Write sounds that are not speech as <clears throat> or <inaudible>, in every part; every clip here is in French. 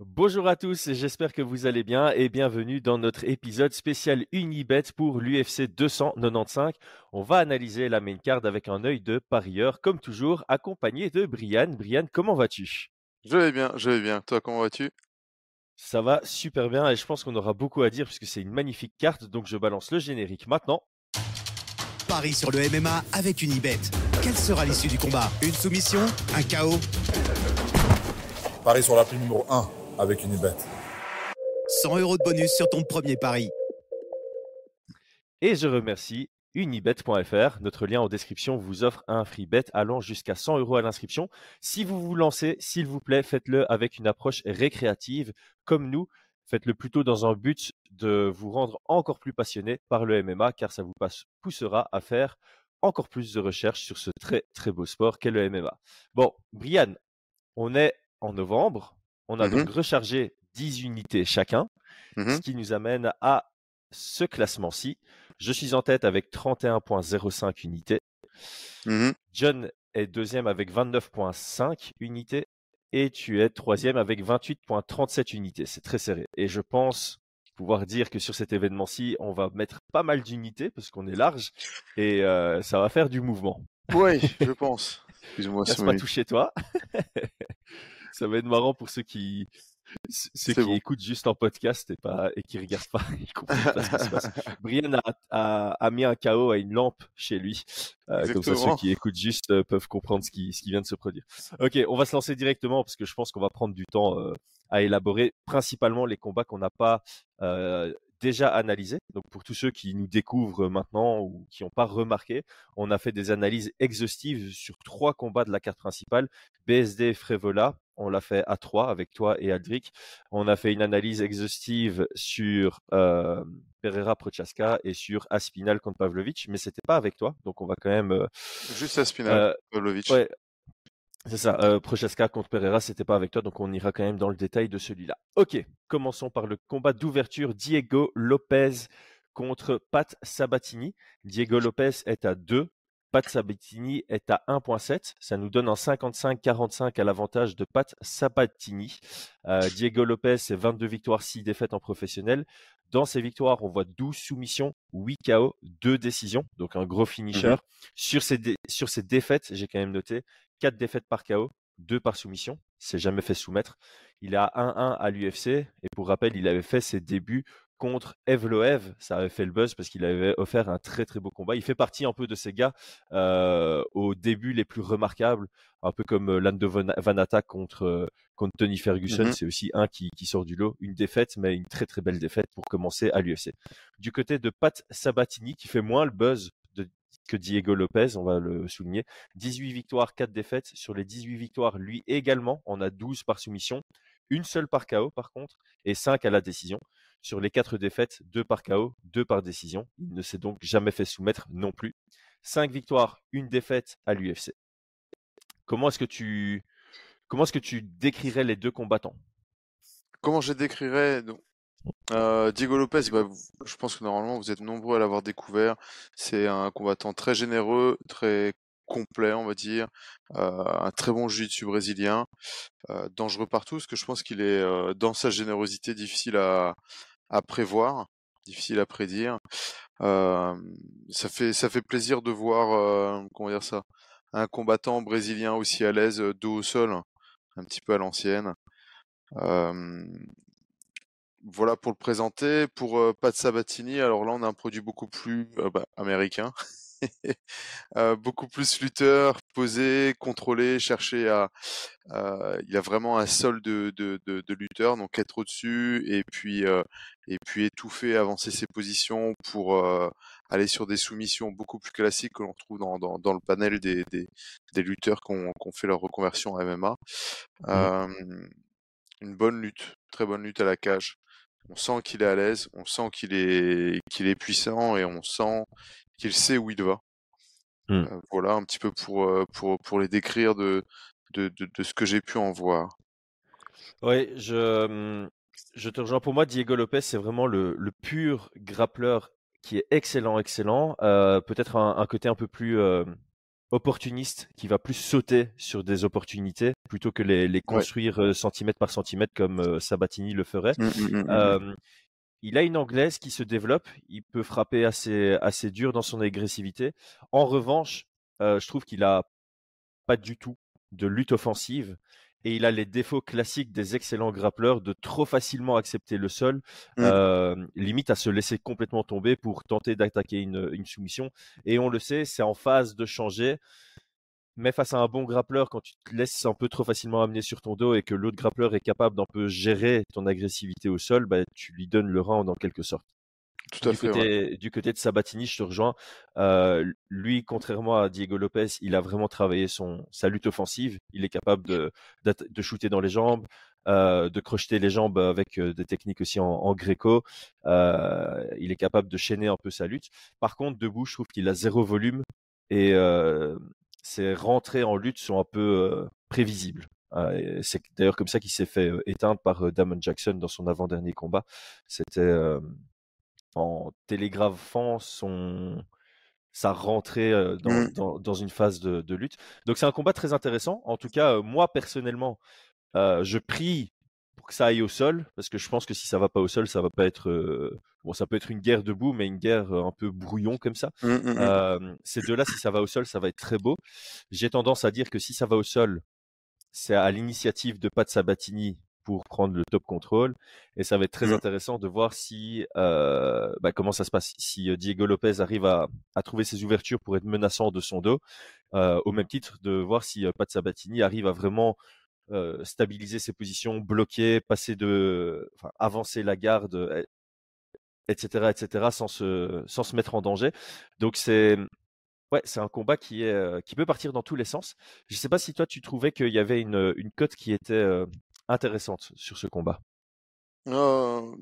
Bonjour à tous, j'espère que vous allez bien et bienvenue dans notre épisode spécial Unibet pour l'UFC 295. On va analyser la main card avec un œil de parieur, comme toujours, accompagné de Brian. Brian, comment vas-tu? Je vais bien, je vais bien. Toi, comment vas-tu? Ça va super bien et je pense qu'on aura beaucoup à dire puisque c'est une magnifique carte, donc je balance le générique maintenant. Paris sur le MMA avec Unibet. Quelle sera l'issue du combat? Une soumission? Un chaos? Paris sur la prime numéro 1 avec Unibet. 100 euros de bonus sur ton premier pari. Et je remercie unibet.fr. Notre lien en description vous offre un free bet allant jusqu'à 100 euros à l'inscription. Si vous vous lancez, s'il vous plaît, faites-le avec une approche récréative comme nous. Faites-le plutôt dans un but de vous rendre encore plus passionné par le MMA car ça vous poussera à faire encore plus de recherches sur ce très très beau sport qu'est le MMA. Bon, Brian, on est en novembre. On a Mhm. donc rechargé 10 unités chacun, Mhm. ce qui nous amène à ce classement-ci. Je suis en tête avec 31,05 unités. Mhm. John est deuxième avec 29,5 unités. Et tu es troisième avec 28,37 unités. C'est très serré. Et je pense pouvoir dire que sur cet événement-ci, on va mettre pas mal d'unités parce qu'on est large et euh, ça va faire du mouvement. Oui, <laughs> je pense. Excuse-moi, c'est pas chez toi. <laughs> ça va être marrant pour ceux qui ceux qui bon. écoutent juste en podcast et pas et qui regardent pas. <laughs> Ils comprennent pas ce qui se passe. <laughs> Brian a, a- a mis un KO à une lampe chez lui. Euh, comme ça, ceux qui écoutent juste euh, peuvent comprendre ce qui, ce qui vient de se produire. Ok, on va se lancer directement parce que je pense qu'on va prendre du temps euh, à élaborer principalement les combats qu'on n'a pas euh, déjà analysés. Donc pour tous ceux qui nous découvrent maintenant ou qui n'ont pas remarqué, on a fait des analyses exhaustives sur trois combats de la carte principale. BSD Frévola, on l'a fait à trois avec toi et Aldric. On a fait une analyse exhaustive sur euh, Pereira Prochaska et sur Aspinal contre Pavlovic, mais c'était pas avec toi, donc on va quand même. euh, Juste à Spinal, euh, Pavlovic. ouais, c'est ça. Euh, Prochaska contre Pereira, c'était pas avec toi, donc on ira quand même dans le détail de celui-là. Ok, commençons par le combat d'ouverture Diego Lopez contre Pat Sabatini. Diego Lopez est à 2. Pat Sabatini est à 1.7. Ça nous donne un 55-45 à l'avantage de Pat Sabatini. Euh, Diego Lopez, c'est 22 victoires, 6 défaites en professionnel. Dans ces victoires, on voit 12 soumissions, 8 KO, 2 décisions, donc un gros finisher. Sur ces, sur ces défaites, j'ai quand même noté 4 défaites par KO, 2 par soumission. Il s'est jamais fait soumettre. Il a 1-1 à l'UFC. Et pour rappel, il avait fait ses débuts contre Evloev. Ça avait fait le buzz parce qu'il avait offert un très très beau combat. Il fait partie un peu de ces gars euh, au début les plus remarquables, un peu comme euh, Lando Van- Vanata contre, euh, contre Tony Ferguson. Mhm. C'est aussi un qui, qui sort du lot. Une défaite, mais une très très belle défaite pour commencer à l'UFC. Du côté de Pat Sabatini, qui fait moins le buzz que Diego Lopez, on va le souligner. 18 victoires, 4 défaites. Sur les 18 victoires, lui également, on a 12 par soumission, une seule par KO par contre, et 5 à la décision. Sur les 4 défaites, 2 par KO, 2 par décision. Il ne s'est donc jamais fait soumettre non plus. 5 victoires, une défaite à l'UFC. Comment est-ce que tu comment est-ce que tu décrirais les deux combattants? Comment je décrirais euh, Diego Lopez, bah, je pense que normalement vous êtes nombreux à l'avoir découvert. C'est un combattant très généreux, très complet, on va dire, euh, un très bon jiu-jitsu brésilien, euh, dangereux partout, parce que je pense qu'il est dans sa générosité difficile à, à prévoir, difficile à prédire. Ça fait ça fait plaisir de voir comment dire ça, un combattant brésilien aussi à l'aise dos au sol, un petit peu à l'ancienne. Voilà pour le présenter. Pour euh, Pat Sabatini, alors là on a un produit beaucoup plus euh, bah, américain, <laughs> Euh, beaucoup plus lutteur, posé, contrôlé, chercher à. il a vraiment un sol de, de, de, de lutteur, donc être au-dessus et puis et puis étouffer, avancer ses positions pour aller sur des soumissions beaucoup plus classiques que l'on trouve dans, dans, dans le panel des, des, des lutteurs qui ont, fait leur reconversion en MMA. Une bonne lutte, très bonne lutte à la cage. On sent qu'il est à l'aise, on sent qu'il est qu'il est puissant et on sent qu'il sait où il va. Mm. Euh, voilà un petit peu pour euh, pour pour les décrire de de, de, de ce que j'ai pu en voir. Oui, je, hum, je te rejoins. Pour moi, Diego Lopez, c'est vraiment le, le pur grappleur qui est excellent, excellent. Euh, Peut-être un, un côté un peu plus, euh, opportuniste qui va plus sauter sur des opportunités plutôt que les, les construire euh, centimètre par centimètre comme euh, Sabatini le ferait. Mmh, mmh, mmh, Euh, il a une anglaise qui se développe, il peut frapper assez, assez dur dans son agressivité. En revanche, euh, je trouve qu'il a pas du tout de lutte offensive et il a les défauts classiques des excellents grappleurs de trop facilement accepter le sol, Mm. euh, limite à se laisser complètement tomber pour tenter d'attaquer une, une soumission. Et on le sait, c'est en phase de changer. Mais face à un bon grappleur, quand tu te laisses un peu trop facilement amener sur ton dos et que l'autre grappleur est capable d'un peu gérer ton agressivité au sol, bah, tu lui donnes le round en quelque sorte. Tout à Du fait. ouais. côté, du côté de Sabatini, je te rejoins. Euh, lui, contrairement à Diego Lopez, il a vraiment travaillé son, sa lutte offensive. Il est capable de, de shooter dans les jambes, euh, de crocheter les jambes avec des techniques aussi en, en gréco. Euh, il est capable de chaîner un peu sa lutte. Par contre, debout, je trouve qu'il a zéro volume et euh, ses rentrées en lutte sont un peu euh, prévisibles. Et c'est d'ailleurs comme ça qu'il s'est fait éteindre par Damon Jackson dans son avant-dernier combat. C'était euh, en télégraphant son sa rentrée euh, dans, dans, dans une phase de, de lutte. Donc c'est un combat très intéressant. En tout cas, moi personnellement, euh, je prie pour que ça aille au sol, parce que je pense que si ça va pas au sol, ça va pas être euh, bon, ça peut être une guerre debout, mais une guerre un peu brouillon comme ça. Mm, mm, mm. Euh, ces deux-là, si ça va au sol, ça va être très beau. J'ai tendance à dire que si ça va au sol, c'est à l'initiative de Pat Sabatini pour prendre le top control. Et ça va être très Mm. intéressant de voir si euh, bah, comment ça se passe. Si euh, Diego Lopez arrive à, à trouver ses ouvertures pour être menaçant de son dos, euh, au même titre de voir si Pat Sabatini arrive à vraiment euh, stabiliser ses positions, bloquer, passer de, enfin, avancer la garde, etc., etc., sans se, sans se mettre en danger. Donc c'est, ouais, c'est un combat qui est, qui peut partir dans tous les sens. Je sais pas si toi tu trouvais qu'il y avait une, une cote qui était intéressante sur ce combat. Euh,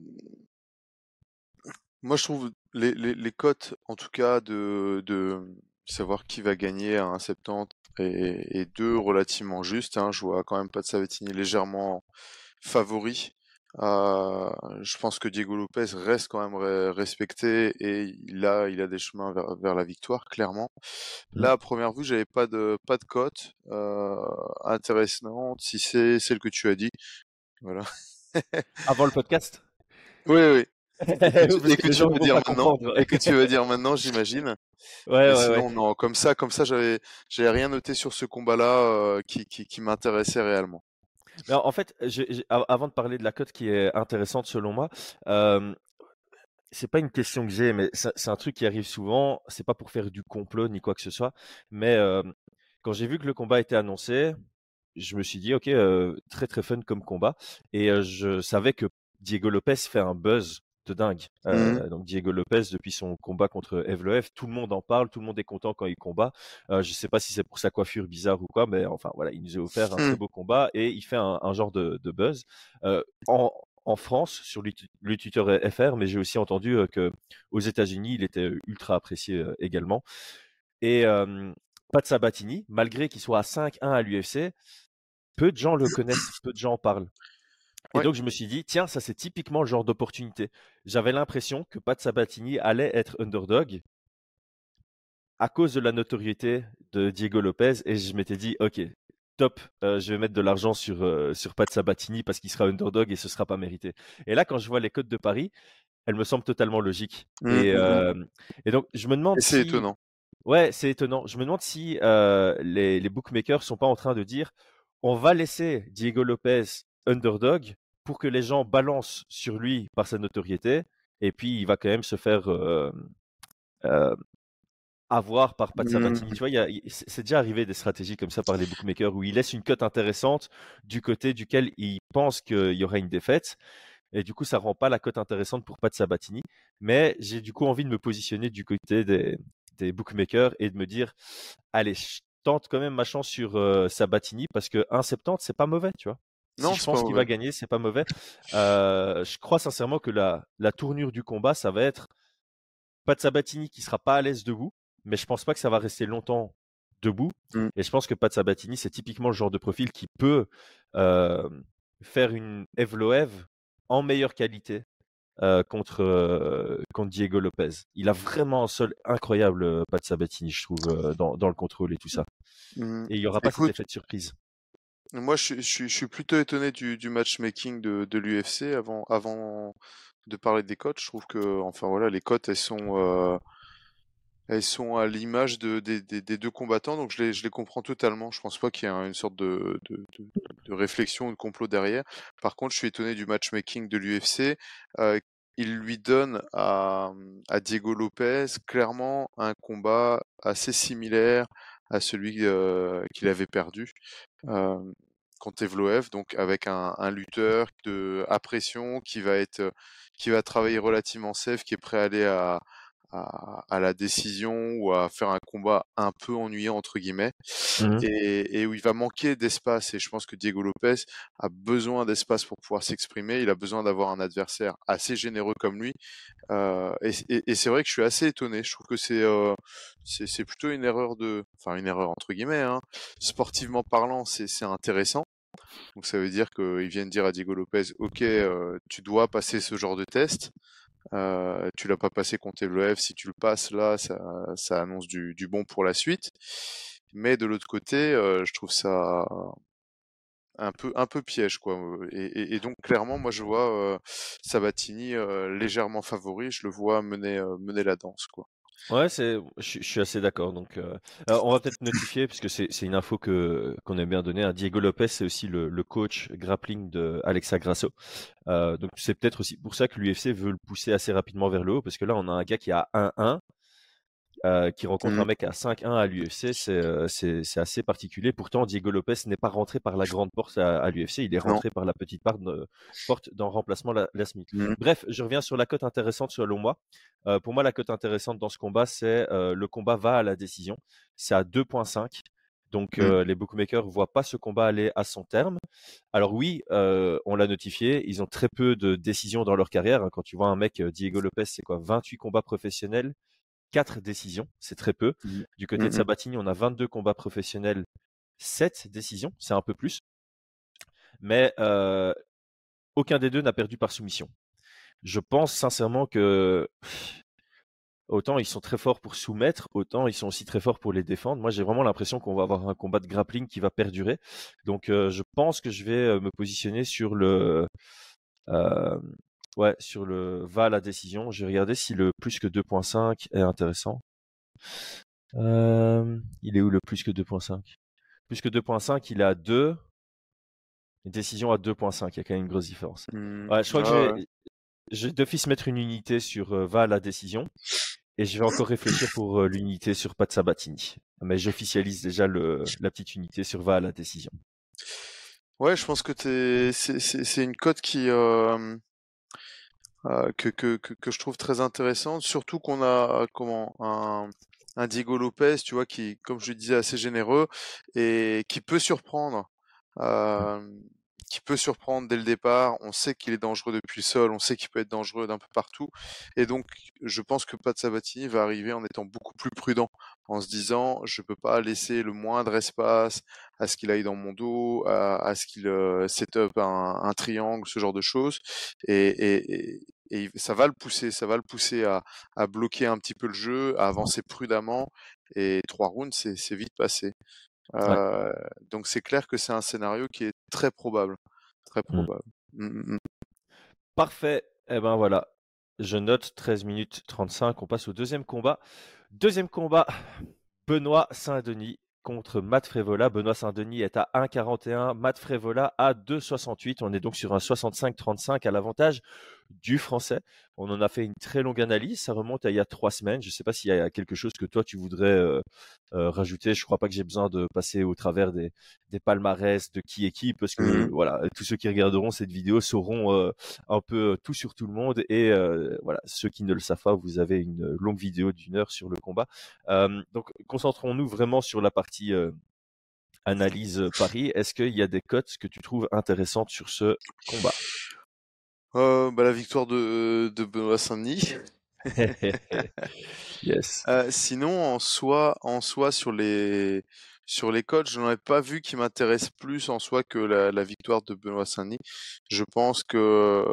Moi, je trouve les, les, les cotes, en tout cas, de, de savoir qui va gagner à 1,70 et, et deux relativement justes. Hein. Je vois quand même pas de Sabatini légèrement favori. Euh, je pense que Diego Lopez reste quand même re- respecté et il a, il a des chemins vers, vers la victoire, clairement. Là, à première vue, j'avais pas de, pas de cote euh, intéressante, si c'est celle que tu as dit. Voilà. <laughs> Avant le podcast? Oui, oui. <laughs> Et que tu veux dire maintenant, et que tu veux dire maintenant, j'imagine. Ouais, ouais, sinon, ouais. non, comme ça, comme ça, j'avais, j'avais rien noté sur ce combat-là euh, qui, qui, qui m'intéressait réellement. En fait, avant de parler de la cote qui est intéressante selon moi, euh, c'est pas une question que j'ai, mais c'est un truc qui arrive souvent. C'est pas pour faire du complot ni quoi que ce soit, mais euh, quand j'ai vu que le combat était annoncé, je me suis dit ok, euh, très très fun comme combat, et je savais que Diego Lopez fait un buzz de dingue. Euh, donc Diego Lopez depuis son combat contre Evloev, tout le monde en parle, tout le monde est content quand il combat. Euh, je sais pas si c'est pour sa coiffure bizarre ou quoi, mais enfin voilà, il nous a offert un très beau combat et il fait un, un genre de, de buzz. Euh, en, en France, sur le, tu- le Twitter FR, mais j'ai aussi entendu que aux États-Unis, il était ultra apprécié également. Et Pat Sabatini, malgré qu'il soit à 5-1 à l'UFC, peu de gens le connaissent, peu de gens en parlent. Et Ouais. donc je me suis dit, tiens, ça c'est typiquement le genre d'opportunité. J'avais l'impression que Pat Sabatini allait être underdog à cause de la notoriété de Diego Lopez et je m'étais dit, ok, top, euh, je vais mettre de l'argent sur, euh, sur Pat Sabatini parce qu'il sera underdog et ce sera pas mérité. Et là, quand je vois les codes de Paris, elles me semblent totalement logiques. Mm, Et, mm, mm. euh, et donc je me demande Et c'est si... étonnant. Ouais, c'est étonnant. Je me demande si euh, les, les bookmakers sont pas en train de dire on va laisser Diego Lopez underdog pour que les gens balancent sur lui par sa notoriété et puis il va quand même se faire euh, euh, avoir par Pat. Sabatini. Tu vois, y a- c'est c'est déjà arrivé des stratégies comme ça par les bookmakers où ils laissent une cote intéressante du côté duquel ils pensent qu'il y aura une défaite. Et du coup, ça rend pas la cote intéressante pour Pat Sabatini. Mais j'ai du coup envie de me positionner du côté des, des bookmakers et de me dire, allez, je tente quand même ma chance sur euh, Sabatini parce que 1,70 c'est pas mauvais, tu vois. Non, si je pense qu'il va gagner, c'est pas mauvais. Euh, je crois sincèrement que la, la tournure du combat, ça va être Pat Sabatini qui sera pas à l'aise debout, mais je pense pas que ça va rester longtemps debout. Mm. Et je pense que Pat Sabatini, c'est typiquement le genre de profil qui peut euh, faire une Evloev en meilleure qualité euh, contre, euh, contre Diego Lopez. Il a vraiment un sol incroyable, Pat Sabatini, je trouve, euh, dans, dans le contrôle et tout ça. Mmh. Et il n'y aura pas Écoute, cet effet de surprise. Moi, je, suis- plutôt étonné du, matchmaking de, l'UFC avant, de parler des cotes. Je trouve que, enfin voilà, les cotes, elles sont, euh, à l'image de, des, deux combattants, donc je les, comprends totalement. Je pense pas qu'il y ait un- une sorte de, réflexion ou de complot derrière. Par contre, je suis étonné du matchmaking de l'UFC. Euh, il lui donne à Diego Lopez clairement un combat assez similaire à celui qu'il avait perdu contre Evloev, donc avec un, un lutteur de, à pression qui va être, qui va travailler relativement safe, qui est prêt à aller à, à, à la décision ou à faire un combat un peu ennuyant entre guillemets Mhm. et, et où il va manquer d'espace et je pense que Diego Lopez a besoin d'espace pour pouvoir s'exprimer il a besoin d'avoir un adversaire assez généreux comme lui euh, et, et- et c'est vrai que je suis assez étonné je trouve que c'est euh, c'est plutôt une erreur de enfin une erreur entre guillemets hein. sportivement parlant c'est c'est intéressant donc ça veut dire qu'ils viennent dire à Diego Lopez ok euh, tu dois passer ce genre de test euh, tu l'as pas passé contre Evloev, si tu le passes là, ça, ça annonce du, du bon pour la suite. Mais de l'autre côté, euh, je trouve ça un peu un peu piège quoi. et donc clairement, moi je vois euh, Sabatini euh, légèrement favori, je le vois mener euh, mener la danse quoi. Ouais, c'est, je, suis assez d'accord. Donc, euh, on va peut-être notifier, puisque c'est, c'est une info que qu'on aime bien donner. hein. Diego Lopez, c'est aussi le, le coach grappling de Alexa Grasso. Euh, donc, c'est peut-être aussi pour ça que l'UFC veut le pousser assez rapidement vers le haut, parce que là, on a un gars qui a 1-1, euh, qui rencontre un mec à 5-1 à l'UFC. C'est, euh, c'est, assez particulier. Pourtant, Diego Lopez n'est pas rentré par la grande porte à, à l'UFC. Il est Non. rentré par la petite part de- porte dans remplacement la, la Smith. Mhm. Bref, je reviens sur la cote intéressante selon moi. Euh, pour moi, la cote intéressante dans ce combat, c'est euh, le combat va à la décision. C'est à 2.5. Donc, Mm. euh, les bookmakers ne voient pas ce combat aller à son terme. Alors oui, euh, on l'a notifié, ils ont très peu de décisions dans leur carrière. hein. Quand tu vois un mec, Diego Lopez, c'est quoi 28 combats professionnels, 4 décisions, c'est très peu. Mhm. Du côté de Mhm. Sabatini, on a 22 combats professionnels, 7 décisions, c'est un peu plus. Mais euh, aucun des deux n'a perdu par soumission. Je pense sincèrement que autant ils sont très forts pour soumettre, autant ils sont aussi très forts pour les défendre. Moi, j'ai vraiment l'impression qu'on va avoir un combat de grappling qui va perdurer. Donc, euh, je pense que je vais euh, me positionner sur le, euh, ouais, sur le va à la décision. Je vais regarder si le plus que 2.5 est intéressant. Euh, il est où le plus que 2.5 Plus que 2.5, il est à 2. Une décision à 2.5, il y a quand même une grosse différence. Mhm. Ouais, je crois que Ah je vais, ouais. je vais d'office mettre une unité sur euh, va à la décision et je vais encore réfléchir pour euh, l'unité sur Pat Sabatini. Mais j'officialise déjà le, la petite unité sur va à la décision. Ouais, je pense que c'est, une cote qui, euh, que, que, que, que je trouve très intéressante, surtout qu'on a comment un, Diego Lopez, tu vois, qui, comme je le disais, assez généreux et qui peut surprendre, euh, qui peut surprendre dès le départ. On sait qu'il est dangereux depuis le sol, on sait qu'il peut être dangereux d'un peu partout, et donc je pense que Pat Sabatini va arriver en étant beaucoup plus prudent, en se disant, je peux pas laisser le moindre espace à ce qu'il aille dans mon dos, à, ce qu'il euh, set up un, triangle, ce genre de choses. Et, et, ça va le pousser, ça va le pousser à, à bloquer un petit peu le jeu, à avancer prudemment. Et trois rounds, c'est vite passé. Euh, donc c'est clair que c'est un scénario qui est très probable, très probable. Mm, mm, mm. Parfait. Eh ben voilà. Je note 13 minutes 35. On passe au deuxième combat. Deuxième combat. Benoît Saint-Denis contre Matt Frévola. Benoît Saint-Denis est à 1,41. Matt Frévola à 2,68. On est donc sur un 65-35 à l'avantage du français. On en a fait une très longue analyse. Ça remonte à il y a trois semaines. Je ne sais pas s'il y a quelque chose que toi tu voudrais euh, euh, rajouter. Je ne crois pas que j'ai besoin de passer au travers des, des palmarès de qui est qui parce que Mhm. voilà, tous ceux qui regarderont cette vidéo sauront euh, un peu tout sur tout le monde et voilà, ceux qui ne le savent pas, vous avez une longue vidéo d'une heure sur le combat. Donc concentrons-nous vraiment sur la partie analyse Paris. Est-ce qu'il y a des cotes que tu trouves intéressantes sur ce combat? Euh, bah, la victoire de, de Benoît Saint-Denis. <laughs> Yes. Euh, sinon, en soi, en soi, sur les sur les codes, je n'en ai pas vu qui m'intéresse plus en soi que la, la victoire de Benoît Saint-Denis. Je pense que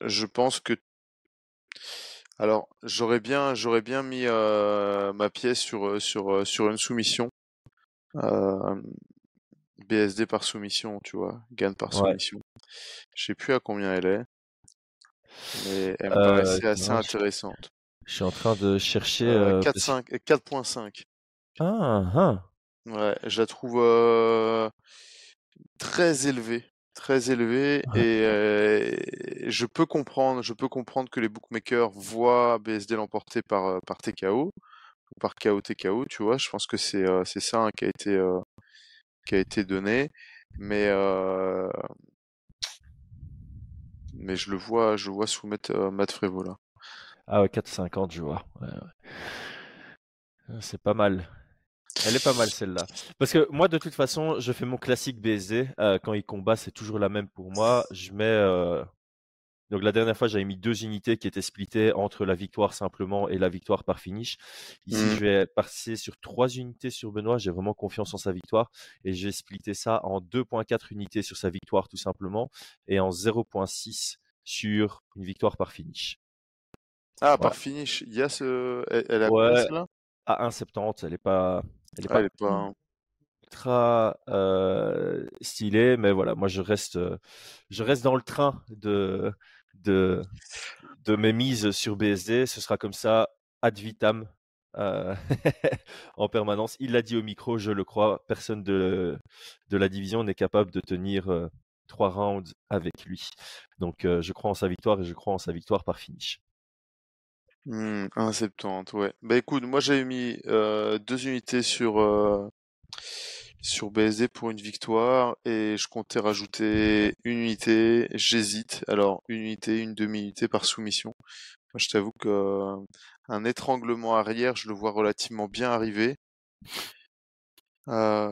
je pense que alors j'aurais bien j'aurais bien mis euh, ma pièce sur sur sur une soumission. Euh, BSD par soumission, tu vois, gagne par Ouais. soumission. Je sais plus à combien elle est, mais elle me Euh, paraissait assez non, intéressante. Je suis en train de chercher. Euh, euh, 4, parce- 5, 4.5. Ah, ah. Ouais, je la trouve euh, très élevée, très élevée, Ouais. et euh, je peux comprendre, je peux comprendre que les bookmakers voient BSD l'emporter par euh, par TKO ou par KO TKO, tu vois. Je pense que c'est euh, c'est ça hein, qui a été euh, qui a été donné, mais euh, mais je le vois, je vois soumettre euh, Matt Frevola. Ah ouais, 4,50, je vois. Euh, C'est pas mal. Elle est pas mal celle-là. Parce que moi, de toute façon, je fais mon classique BSD. euh, quand il combat, c'est toujours la même pour moi. Je mets. Donc la dernière fois, j'avais mis deux unités qui étaient splittées entre la victoire simplement et la victoire par finish. Ici, Mhm. je vais passer sur trois unités sur Benoît. J'ai vraiment confiance en sa victoire. Et je vais splitter ça en 2.4 unités sur sa victoire tout simplement. Et en 0.6 sur une victoire par finish. Ah, par finish, il y a ce, elle, elle a Ouais. celle-là? À 1,70, elle est pas, elle est Ah, pas elle est pas. ultra euh, stylée, mais voilà, moi je reste, euh, je reste dans le train de, de, mes mises sur BSD. Ce sera comme ça ad vitam euh, <laughs> en permanence. Il l'a dit au micro, je le crois. Personne de, la division n'est capable de tenir euh, trois rounds avec lui. Donc euh, je crois en sa victoire et je crois en sa victoire par finish. Hmm, 1,70, ouais. Bah écoute, moi j'avais mis deux unités sur, sur BSD pour une victoire et je comptais rajouter une unité. J'hésite. Alors, une unité, une demi-unité par soumission. Je t'avoue que euh, un étranglement arrière, je le vois relativement bien arriver. Euh,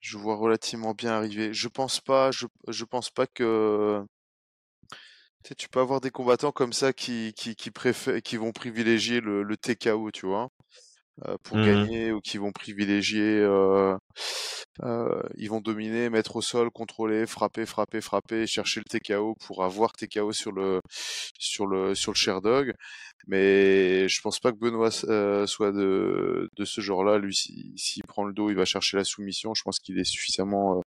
je vois relativement bien arriver. Je pense pas, je, pense pas que Tu tu peux avoir des combattants comme ça qui, qui, vont privilégier le, le TKO, tu vois, pour Mhm. gagner, ou qui vont privilégier, euh, euh, ils vont dominer, mettre au sol, contrôler, frapper, frapper, frapper, chercher le TKO pour avoir TKO sur le sur le sur le Sherdog. Mais je pense pas que Benoît euh, soit de de ce genre-là. Lui, s'il prend le dos, il va chercher la soumission. Je pense qu'il est suffisamment euh,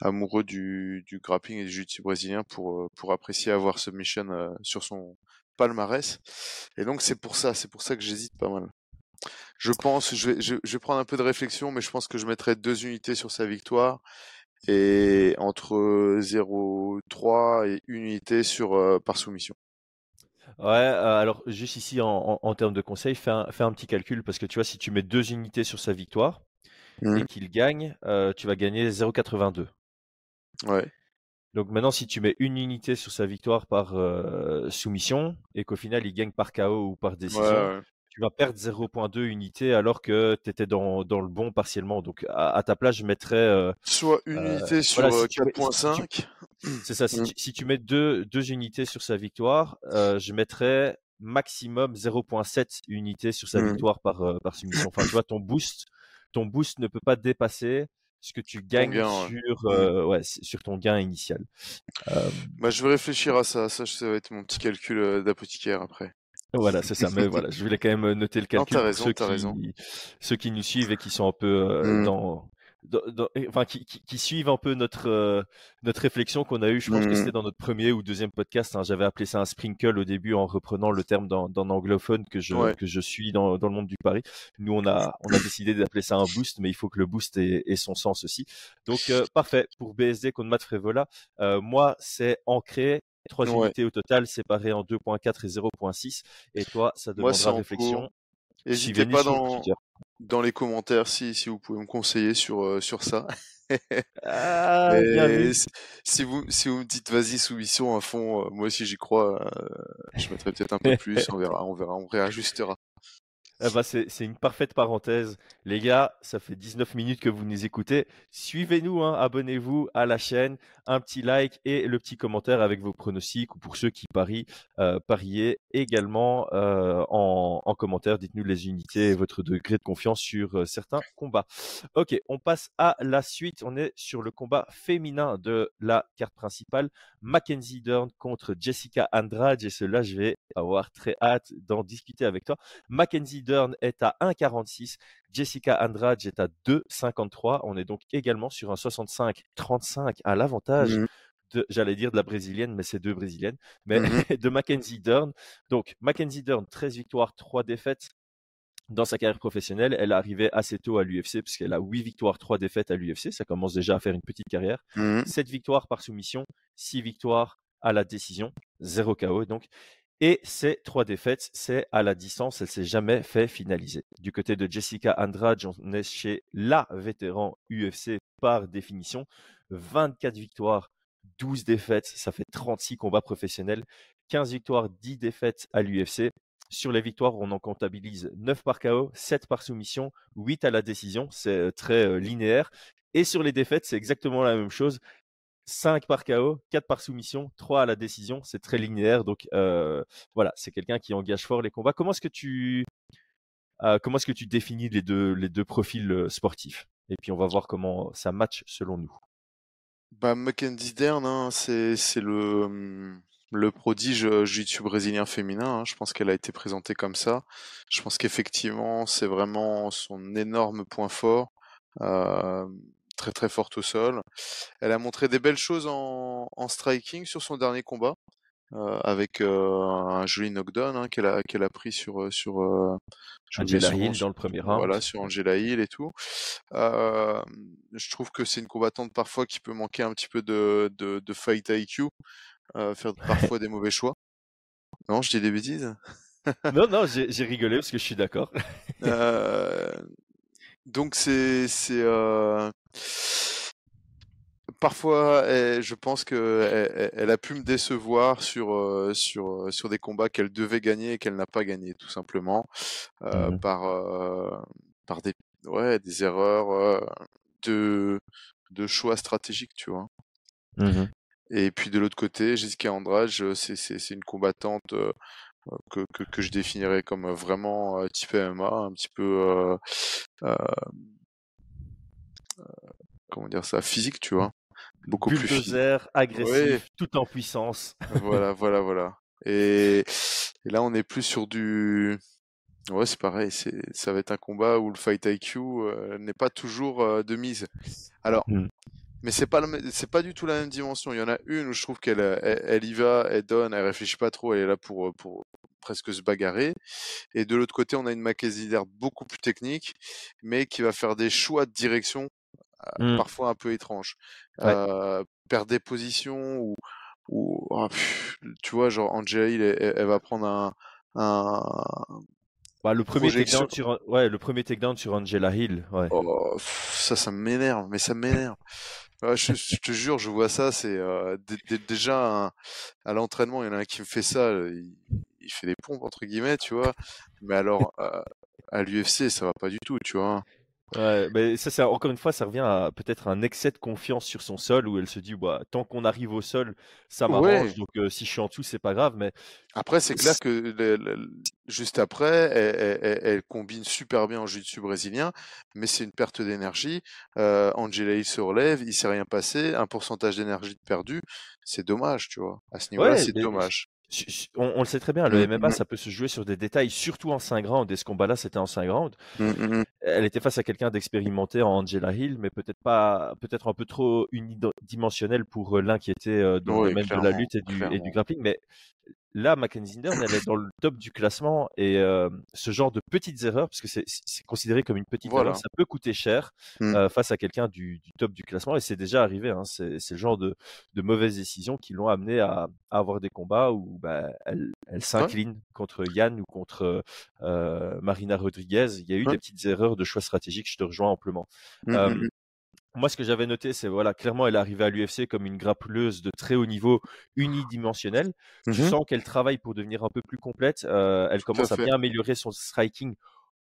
amoureux du, du grappling et du jiu-jitsu brésilien pour, euh, pour apprécier avoir submission euh, sur son palmarès. Et donc c'est pour ça, c'est pour ça que j'hésite pas mal. Je pense, je vais, je, je vais prendre un peu de réflexion, mais je pense que je mettrai deux unités sur sa victoire et entre 0,3 et une unité sur euh, par soumission. Ouais, euh, alors juste ici en, en, en termes de conseils, fais un, fais un petit calcul parce que tu vois, si tu mets deux unités sur sa victoire et Mhm. qu'il gagne, euh, tu vas gagner 0,82. Ouais. Donc maintenant, si tu mets une unité sur sa victoire par euh, soumission et qu'au final il gagne par KO ou par Ouais, décision, ouais. Tu vas perdre 0,2 unités alors que tu étais dans, dans le bon partiellement. Donc à, à ta place, je mettrais. euh, Soit une euh, unité sur voilà, euh, si 4.5. <clears throat> c'est ça, si, Mm. tu, si tu mets deux, deux unités sur sa victoire, euh, je mettrais maximum 0,7 unités sur sa Mm. victoire par, par soumission. Enfin, tu vois, ton boost, ton boost ne peut pas dépasser ce que tu gagnes gain, ouais. sur, euh, ouais, c- sur ton gain initial. Euh, Bah, je vais réfléchir à ça. Ça, ça va être mon petit calcul d'apothicaire après. Voilà, c'est ça. Mais voilà, je voulais quand même noter le Non, calcul pour raison, ceux t'as qui, raison. ceux qui nous suivent et qui sont un peu euh, Mm. dans, dans- dans- enfin, qui, qui- qui suivent un peu notre, euh, notre réflexion qu'on a eue. Je pense que Mm. c'était dans notre premier ou deuxième podcast. hein. J'avais appelé ça un sprinkle au début en reprenant le terme d'un d'un anglophone que je, Ouais. que je suis dans, dans le monde du pari. Nous, on a, on a décidé d'appeler ça un boost, mais il faut que le boost ait, ait son sens aussi. Donc, euh, parfait. Pour BSD contre Matt Frevola, euh, moi, c'est ancré. Trois Ouais. unités au total séparées en 2.4 et 0.6. Et toi, ça Moi, demandera en réflexion. N'hésitez pas dans, dans les commentaires si, si vous pouvez me conseiller sur, euh, sur ça. <laughs> Ah, bien Et vu. si, si vous, si vous me dites vas-y soumission à fond, euh, moi aussi j'y crois, euh, je mettrai peut-être un peu plus, on verra, on verra, on réajustera. Ben, c'est une parfaite parenthèse. Les gars, ça fait 19 minutes que vous nous écoutez. Suivez-nous, hein, abonnez-vous à la chaîne, un petit like et le petit commentaire avec vos pronostics ou pour ceux qui parient, euh, pariez également euh, en, en commentaire. Dites-nous les unités et votre degré de confiance sur euh, certains combats. Ok, on passe à la suite. On est sur le combat féminin de la carte principale. Mackenzie Dern contre Jessica Andrade. Et cela, je vais avoir très hâte d'en discuter avec toi. Mackenzie Dern est à 1,46. Jessica Andrade est à 2,53. On est donc également sur un 65-35 à l'avantage. De- J'allais dire de la brésilienne, mais c'est deux brésiliennes, mais Mhm. <laughs> de Mackenzie Dern. Donc, Mackenzie Dern, 13 victoires, 3 défaites dans sa carrière professionnelle. Elle est arrivée assez tôt à l'UFC, puisqu'elle a 8 victoires, 3 défaites à l'UFC. Ça commence déjà à faire une petite carrière. Mhm. 7 victoires par soumission, 6 victoires à la décision, 0 KO donc. Et ces trois défaites, c'est à la distance, elle s'est jamais fait finaliser. Du côté de Jessica Andrade, on est chez la vétéran UFC par définition. 24 victoires, 12 défaites, ça fait 36 combats professionnels, 15 victoires, 10 défaites à l'UFC. Sur les victoires, on en comptabilise 9 par KO, 7 par soumission, 8 à la décision, c'est euh, très euh, linéaire. Et sur les défaites, c'est exactement la même chose. 5 par KO, 4 par soumission, 3 à la décision. C'est très linéaire. Donc euh, voilà, c'est quelqu'un qui engage fort les combats. Comment est-ce que tu euh, comment est-ce que tu définis les deux les deux profils sportifs? Et puis on va voir comment ça match selon nous. Bah, Mackenzie Dern, hein, c'est le, hum, le prodige jiu-jitsu brésilien féminin. hein. Je pense qu'elle a été présentée comme ça. Je pense qu'effectivement, c'est vraiment son énorme point fort. euh, très très forte au sol. Elle a montré des belles choses en, en striking sur son dernier combat. euh, avec euh, un joli knockdown hein, qu'elle a qu'elle a pris sur euh, sur euh, Angela Hill dans le premier round. voilà sur Angela Hill et tout. Je trouve que c'est une combattante parfois qui peut manquer un petit peu de de, de fight IQ, faire parfois des mauvais choix. Non, je dis des bêtises? non, non, j'ai j'ai rigolé parce que je suis d'accord. Euh, donc c'est c'est euh, parfois eh, je pense que elle, elle- elle a pu me décevoir sur euh, sur euh, sur des combats qu'elle devait gagner et qu'elle n'a pas gagné tout simplement euh, Mhm. par euh, par des ouais des erreurs de de choix stratégiques tu vois? Mhm. Et puis de l'autre côté, Jessica Andrade, c'est c'est c'est une combattante que, que que je définirais comme euh, vraiment euh, type MMA, un petit peu euh, euh, comment dire ça, physique, tu vois, beaucoup plus. Bulldozer, agressif, tout en puissance. Voilà, <laughs> voilà, voilà. Et, et là, on est plus sur du. Ouais, c'est pareil. C'est, ça va être un combat où le fight IQ euh, n'est pas toujours euh, de mise. Alors, Mm. Mais c'est pas, c'est pas du tout la même dimension. Il y en a une où je trouve qu'elle, euh, elle, elle y va, elle donne, elle réfléchit pas trop, elle est là pour, euh, pour presque se bagarrer. Et de l'autre côté, on a une Mackenzie beaucoup plus technique, mais qui va faire des choix de direction euh, Mm. parfois un peu étranges. Ouais. Euh, perdre des positions ou, ou oh, tu vois, genre Angela Hill, elle, va prendre un, un Bah, le premier takedown sur ouais, le premier takedown sur Angela Hill, ouais. Oh, ça, ça m'énerve, mais ça m'énerve. Je, te jure, je vois ça, c'est euh, dé- dé- déjà à l'entraînement, il y en a un qui me fait ça, il, il fait des pompes entre guillemets, tu vois. Mais alors euh, à l'UFC, ça va pas du tout, tu vois. Ouais, mais ça, c'est encore une fois, ça revient à peut-être un excès de confiance sur son sol où elle se dit, bah, tant qu'on arrive au sol, ça m'arrange. Ouais. Donc, euh, si je suis en dessous, c'est pas grave. Mais Après, c'est clair que le- le- juste après, elle, elle- elle- combine super bien en jiu-jitsu brésilien, mais c'est une perte d'énergie. Euh, Angela Hill se relève, il s'est rien passé, un pourcentage d'énergie perdu, c'est dommage, tu vois. À ce niveau-là, ouais, c'est dommage. On, on le sait très bien, le Mm, MMA, mm, ça peut se jouer sur des détails, surtout en 5 rounds. Et ce combat-là, c'était en 5 rounds. mm, mm, mm. Elle était face à quelqu'un d'expérimenté en Angela Hill, mais peut-être pas, peut-être un peu trop unidimensionnel pour euh, l'inquiéter euh, dans le domaine de la lutte et du, et du grappling. Mais là, Mackenzie Dern, elle est dans le top du classement et euh, ce genre de petites erreurs, parce que c'est considéré comme une petite Voilà. erreur, ça peut coûter cher Mm. euh, face à quelqu'un du, du top du classement et c'est déjà arrivé. Hein, c'est le genre de, de mauvaises décisions qui l'ont amené à, à avoir des combats où bah, elle, elle s'incline contre Yann ou contre euh, Marina Rodriguez. Il y a eu Ouais. des petites erreurs de choix stratégiques. Je te rejoins amplement. Mm, Euh, mm, mm. Moi, ce que j'avais noté, c'est voilà, clairement, elle est arrivée à l'UFC comme une grappleuse de très haut niveau, unidimensionnelle. Tu Mhm. sens qu'elle travaille pour devenir un peu plus complète. Euh, elle à commence à bien améliorer son striking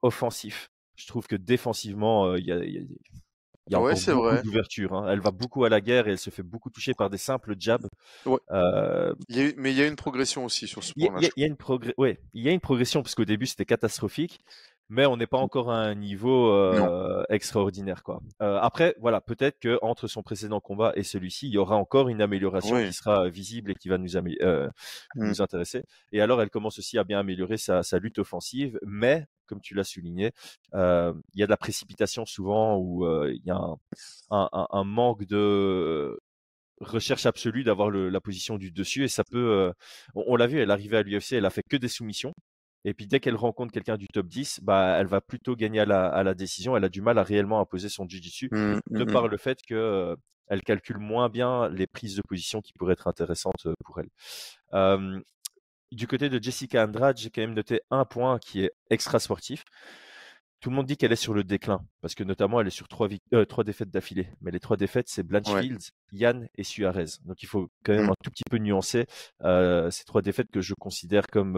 offensif. Je trouve que défensivement, il y a, il y a Ouais, encore c'est beaucoup d'ouverture. hein. Elle va beaucoup à la guerre et elle se fait beaucoup toucher par des simples jabs. Ouais. Euh, y a mais il y a une progression aussi sur ce point-là. il y a- je une progr- ouais, il y a une progression parce qu'au début c'était catastrophique, mais on n'est pas encore à un niveau euh, extraordinaire quoi. Euh, après voilà, peut-être que entre son précédent combat et celui-ci, il y aura encore une amélioration Oui. qui sera visible et qui va nous, euh, Mm. nous intéresser. Et alors elle commence aussi à bien améliorer sa, sa lutte offensive, mais comme tu l'as souligné, euh, il y a de la précipitation souvent où euh, il y a un, un- un- manque de recherche absolue d'avoir la position du dessus et ça peut euh, on, on l'a vu elle arrivait à l'UFC elle a fait que des soumissions et puis dès qu'elle rencontre quelqu'un du top 10 bah elle va plutôt gagner à la, à la décision. Elle a du mal à réellement imposer son jiu-jitsu Mm, de mm, par le fait que euh, elle calcule moins bien les prises de position qui pourraient être intéressantes pour elle. Euh, du côté de Jessica Andrade j'ai quand même noté un point qui est extra sportif. Tout le monde dit qu'elle est sur le déclin, parce que notamment elle est sur trois, euh, trois défaites d'affilée. Mais les trois défaites, c'est Blanchfield, Yann et Suarez. Donc il faut quand même un tout petit peu nuancer ces trois défaites que je considère comme...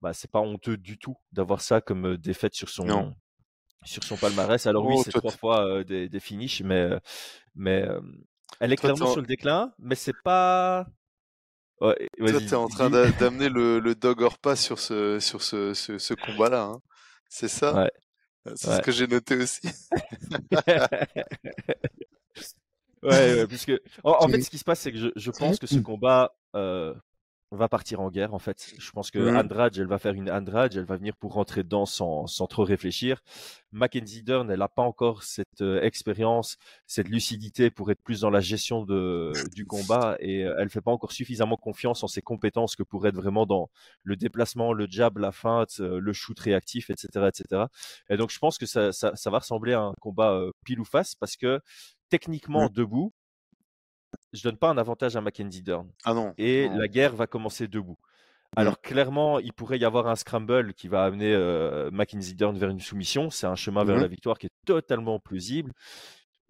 Bah, c'est pas honteux du tout d'avoir ça comme défaite sur son, Non. sur son palmarès. Alors oui, Oh, c'est trois fois euh, des, des finishes, mais, mais euh, elle est Toi, clairement en- sur le déclin, mais c'est pas... Ouais, Toi, t'es en train <laughs> d'amener le, le dog hors pas sur ce, sur ce, ce, ce combat-là. hein. C'est ça? Ouais, C'est ouais. ce que j'ai noté aussi. <laughs> Ouais, ouais, puisque en, en fait, ce qui se passe, c'est que je, je pense que ce combat euh, va partir en guerre. En fait, je pense que Mhm. Andrade, elle va faire une Andrade, elle va venir pour rentrer dedans sans, sans trop réfléchir. Mackenzie Dern, elle n'a pas encore cette euh, expérience, cette lucidité pour être plus dans la gestion de, du combat et euh, elle fait pas encore suffisamment confiance en ses compétences que pour être vraiment dans le déplacement, le jab, la feinte, euh, le shoot réactif, etc., etc. Et donc, je pense que ça, ça, ça va ressembler à un combat euh, pile ou face parce que techniquement debout, je donne pas un avantage à Mackenzie Dern. Ah non. Et non. la guerre va commencer debout. Alors clairement, il pourrait y avoir un scramble qui va amener euh, Mackenzie Dern vers une soumission. C'est un chemin vers Mhm. la victoire qui est totalement plausible.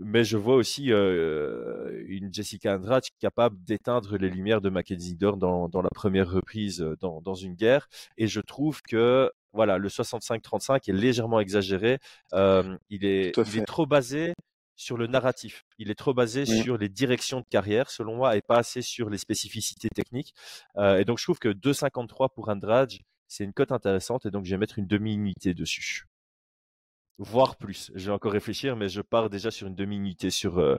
Mais je vois aussi euh, une Jessica Andrade capable d'éteindre les lumières de Mackenzie Dern dans, dans la première reprise euh, dans, dans une guerre. Et je trouve que voilà, le 65-35 est légèrement exagéré. Euh, il est trop basé sur le narratif. Il est trop basé Mm. sur les directions de carrière, selon moi, et pas assez sur les spécificités techniques. Euh, et donc, je trouve que 2,53 pour Andrade, c'est une cote intéressante, et donc je vais mettre une demi-unité dessus. Voire plus. Je vais encore réfléchir, mais je pars déjà sur une demi-unité sur, euh,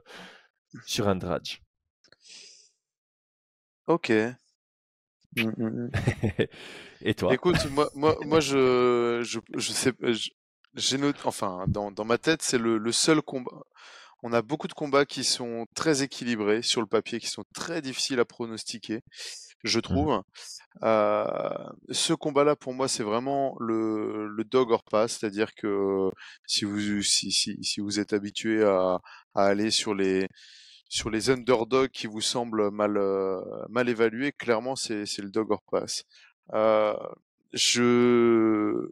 sur Andrade. Ok. Mm, mm, mm. <laughs> et toi? Écoute, moi, moi, moi, je, je, je sais, je- j'ai noté, enfin, dans, dans ma tête, c'est le, le seul combat. On a beaucoup de combats qui sont très équilibrés sur le papier, qui sont très difficiles à pronostiquer, je trouve. Euh, ce combat-là, pour moi, c'est vraiment le, le dog hors pass, c'est-à-dire que si vous, si, si, si vous êtes habitué à, à aller sur les, sur les underdogs qui vous semblent mal, euh, mal évalués, clairement, c'est, c'est le dog hors pass. Euh, je,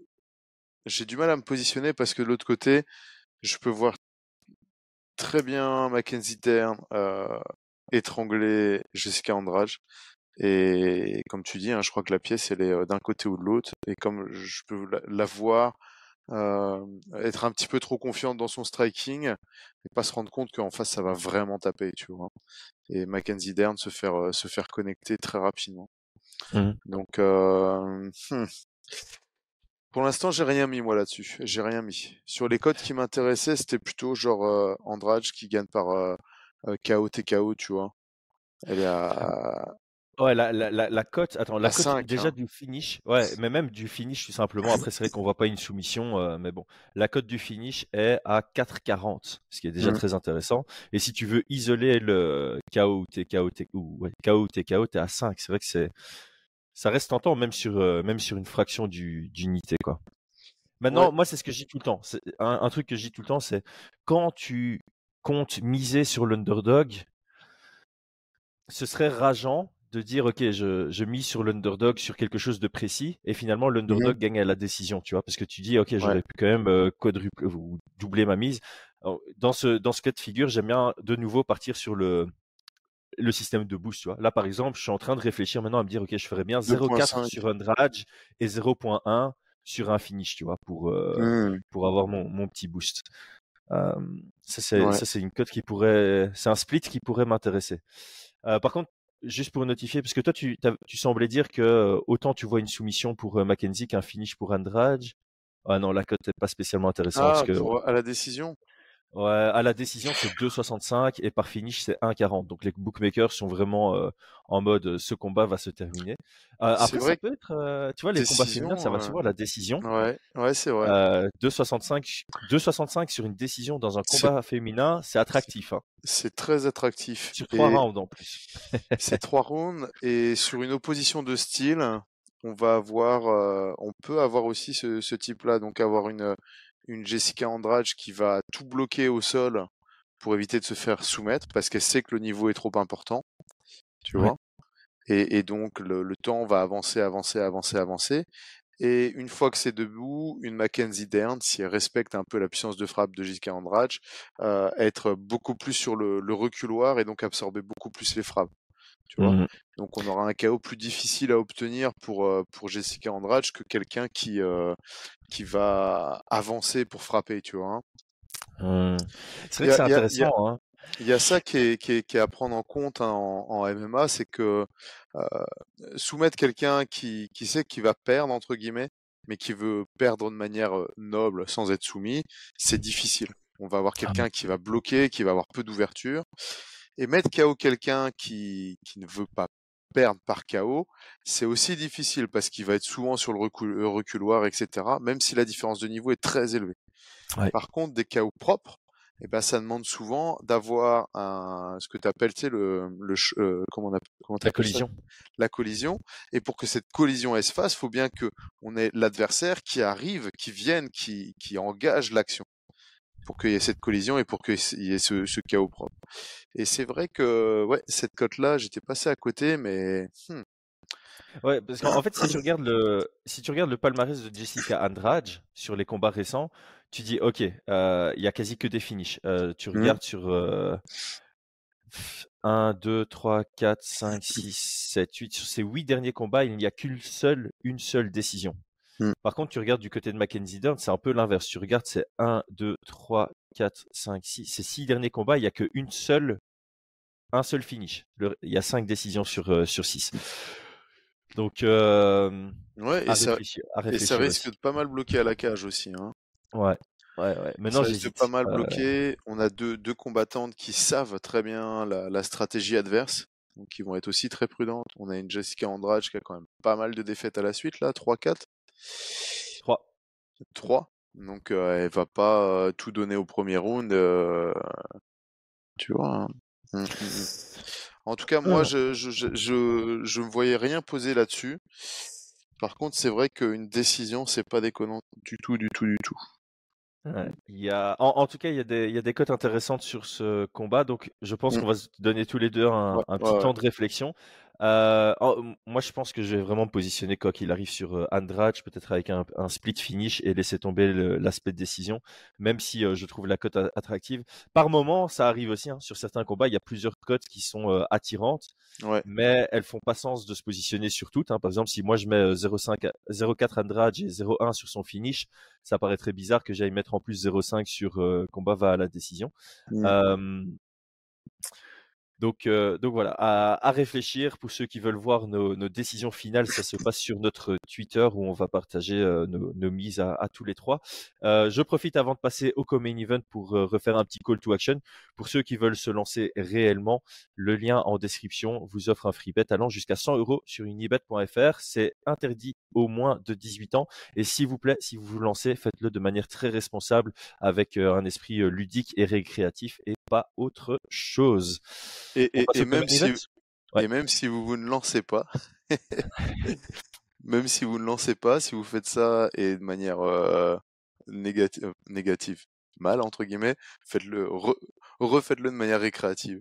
j'ai du mal à me positionner parce que de l'autre côté, je peux voir très bien Mackenzie Dern euh, étrangler Jessica Andrade. Et comme tu dis, hein, je crois que la pièce, elle est euh, d'un côté ou de l'autre. Et comme je peux la, la voir euh, être un petit peu trop confiante dans son striking et pas se rendre compte qu'en face, ça va vraiment taper, tu vois. Et Mackenzie Dern se faire, euh, se faire connecter très rapidement. Mhm. Donc, hmm. Pour l'instant, j'ai rien mis moi là-dessus. J'ai rien mis. Sur les codes qui m'intéressaient, c'était plutôt genre euh, Andrade qui gagne par euh, euh, KO TKO, tu vois. Elle est à, Ouais, la, la, la, la cote, attends, la cote 5. déjà hein. du finish, ouais, mais même du finish tout simplement. Après, c'est vrai qu'on voit pas une soumission, euh, mais bon, la cote du finish est à 4,40, ce qui est déjà Mhm. très intéressant. Et si tu veux isoler le KO ou TKO, ouais, KO ou TKO, t'es à 5. C'est vrai que c'est, ça reste tentant même sur, euh, même sur une fraction du, d'unité, quoi. Maintenant, Ouais. moi, c'est ce que je dis tout le temps. C'est un, un truc que je dis tout le temps, c'est quand tu comptes miser sur l'underdog, ce serait rageant de dire ok je, je mise sur l'underdog sur quelque chose de précis et finalement l'underdog gagne à la décision tu vois parce que tu dis ok j'aurais Ouais. pu quand même euh, quadrupler ou doubler ma mise Alors, dans ce dans ce cas de figure j'aime bien de nouveau partir sur le le système de boost tu vois là par exemple je suis en train de réfléchir maintenant à me dire ok je ferais bien 0,4 2.5. sur Andrade et 0.1 sur un finish, tu vois, pour, euh, Mmh. pour avoir mon, mon petit boost. Euh, ça, c'est Ouais. ça, c'est une cote qui pourrait, c'est un split qui pourrait m'intéresser. Euh, par contre, juste pour notifier, parce que toi, tu, tu semblais dire que euh, autant tu vois une soumission pour Mackenzie qu'un finish pour Andrade. Ah non, la cote n'est pas spécialement intéressante Ah, parce que pour- à la décision Ouais, à la décision, c'est 2,65 et par finish, c'est 1,40. Donc les bookmakers sont vraiment euh, en mode euh, ce combat va se terminer. Euh, après, ça peut être, euh, tu vois, les combats féminins, ça va Décision, souvent à la décision. Ouais, ouais, c'est vrai. Euh, 2,65 2,65 sur une décision dans un combat féminin, c'est attractif. Hein. C'est très attractif. Sur trois Et rounds en plus. <laughs> c'est trois rounds et sur une opposition de style, on va avoir, euh, on peut avoir aussi ce, ce type-là, donc avoir une une Jessica Andrade qui va tout bloquer au sol pour éviter de se faire soumettre parce qu'elle sait que le niveau est trop important, tu Ouais. vois? Et, et donc le, le temps va avancer, avancer, avancer, avancer. Et une fois que c'est debout, une Mackenzie Dern, si elle respecte un peu la puissance de frappe de Jessica Andrade, euh, être beaucoup plus sur le, le reculoir et donc absorber beaucoup plus les frappes. Tu vois Mhm. donc on aura un KO plus difficile à obtenir pour, pour Jessica Andrade que quelqu'un qui, euh, qui va avancer pour frapper, tu vois. hein. C'est Il vrai y que a, c'est il y. Hein. y ça qui est, qui est, qui est à prendre en compte hein, en, en MMA, c'est que euh, soumettre quelqu'un qui, qui sait qu'il va perdre, entre guillemets, mais qui veut perdre de manière noble sans être soumis, c'est difficile. On va avoir Ah quelqu'un qui va bloquer, qui va avoir peu d'ouverture. Et mettre KO quelqu'un qui, qui ne veut pas perdre par KO, c'est aussi difficile parce qu'il va être souvent sur le recul- le reculoir, etc., même si la différence de niveau est très élevée. Ouais. Par contre, des KO propres, eh ben, ça demande souvent d'avoir un, ce que tu appelles, tu sais, le, le, euh, comment on appelle, comment La collision. la collision. Et pour que cette collision elle se fasse, faut bien que on ait l'adversaire qui arrive, qui vienne, qui, qui engage l'action pour qu'il y ait cette collision et pour qu'il y ait ce, ce chaos propre. Et c'est vrai que ouais, cette cote-là, j'étais passé à côté, mais hmm, Ouais, parce qu'en en fait, si tu <coughs> regardes le, si tu regardes le palmarès de Jessica Andrade sur les combats récents, tu dis, ok, euh, il y a quasi que des finishes. Euh, tu Mhm. regardes sur euh, 1, 2, 3, 4, 5, 6, 7, 8. Sur ces 8 derniers combats, il n'y a qu'une seule, une seule décision. Mm. Par contre, tu regardes du côté de Mackenzie Dern, c'est un peu l'inverse. Tu regardes, c'est 1, 2, 3, 4, 5, 6. Ces 6 derniers combats, il n'y a qu'une seule, un seul finish. Le- il y a 5 décisions sur, euh, sur 6. Donc, euh, ouais, et à ça, réfléchir, à et ça réfléchir risque aussi. de pas mal bloquer à la cage aussi. Hein. Ouais, ouais, ouais. Maintenant, Ça risque de pas mal Euh, bloquer. On a deux, deux combattantes qui savent très bien la, la stratégie adverse, donc qui vont être aussi très prudentes. On a une Jessica Andrade qui a quand même pas mal de défaites à la suite, là, 3-4. 3. 3. Donc euh, elle va pas euh, tout donner au premier round, euh, tu vois. hein. Mm, mm, mm. En tout cas, moi, je je je je, je me voyais rien poser là-dessus. Par contre, c'est vrai qu'une décision, c'est pas déconnant du tout, du tout, du tout. Ouais. Il y a, en, en tout cas, il y a des, il y a des cotes intéressantes sur ce combat, donc je pense Mm. qu'on va se donner tous les deux un, Ouais, un petit ouais. temps de réflexion. Euh, en- moi, je pense que je vais vraiment me positionner quoi qu'il arrive sur euh, Andrade, peut-être avec un, un split finish et laisser tomber l'aspect de décision, même si euh, je trouve la cote attractive. Par moment, ça arrive aussi hein, sur certains combats, il y a plusieurs cotes qui sont euh, attirantes, Ouais. mais elles font pas sens de se positionner sur toutes. hein. Par exemple, si moi je mets euh, 0,5 à- 0,4 Andrade et 0,1 sur son finish, ça paraîtrait bizarre que j'aille mettre en plus 0,5 sur combat va à la décision. Mm. Donc, euh, donc voilà, à, à réfléchir pour ceux qui veulent voir nos, nos décisions finales, ça se passe sur notre Twitter où on va partager euh, nos, nos mises à, à tous les trois. Euh, je profite avant de passer au Common Event pour euh, refaire un petit call to action. Pour ceux qui veulent se lancer réellement, le lien en description vous offre un free bet allant jusqu'à 100 euros sur unibet.fr. C'est interdit au moins de 18 ans. Et s'il vous plaît, si vous vous lancez, faites-le de manière très responsable avec euh, un esprit ludique et récréatif pas autre chose. Et, même si, Ouais. et même si vous vous ne lancez pas, <laughs> même si vous ne lancez pas, si vous faites ça et de manière euh, négati- euh, négative, mal entre guillemets, faites-le, re- refaites-le de manière récréative.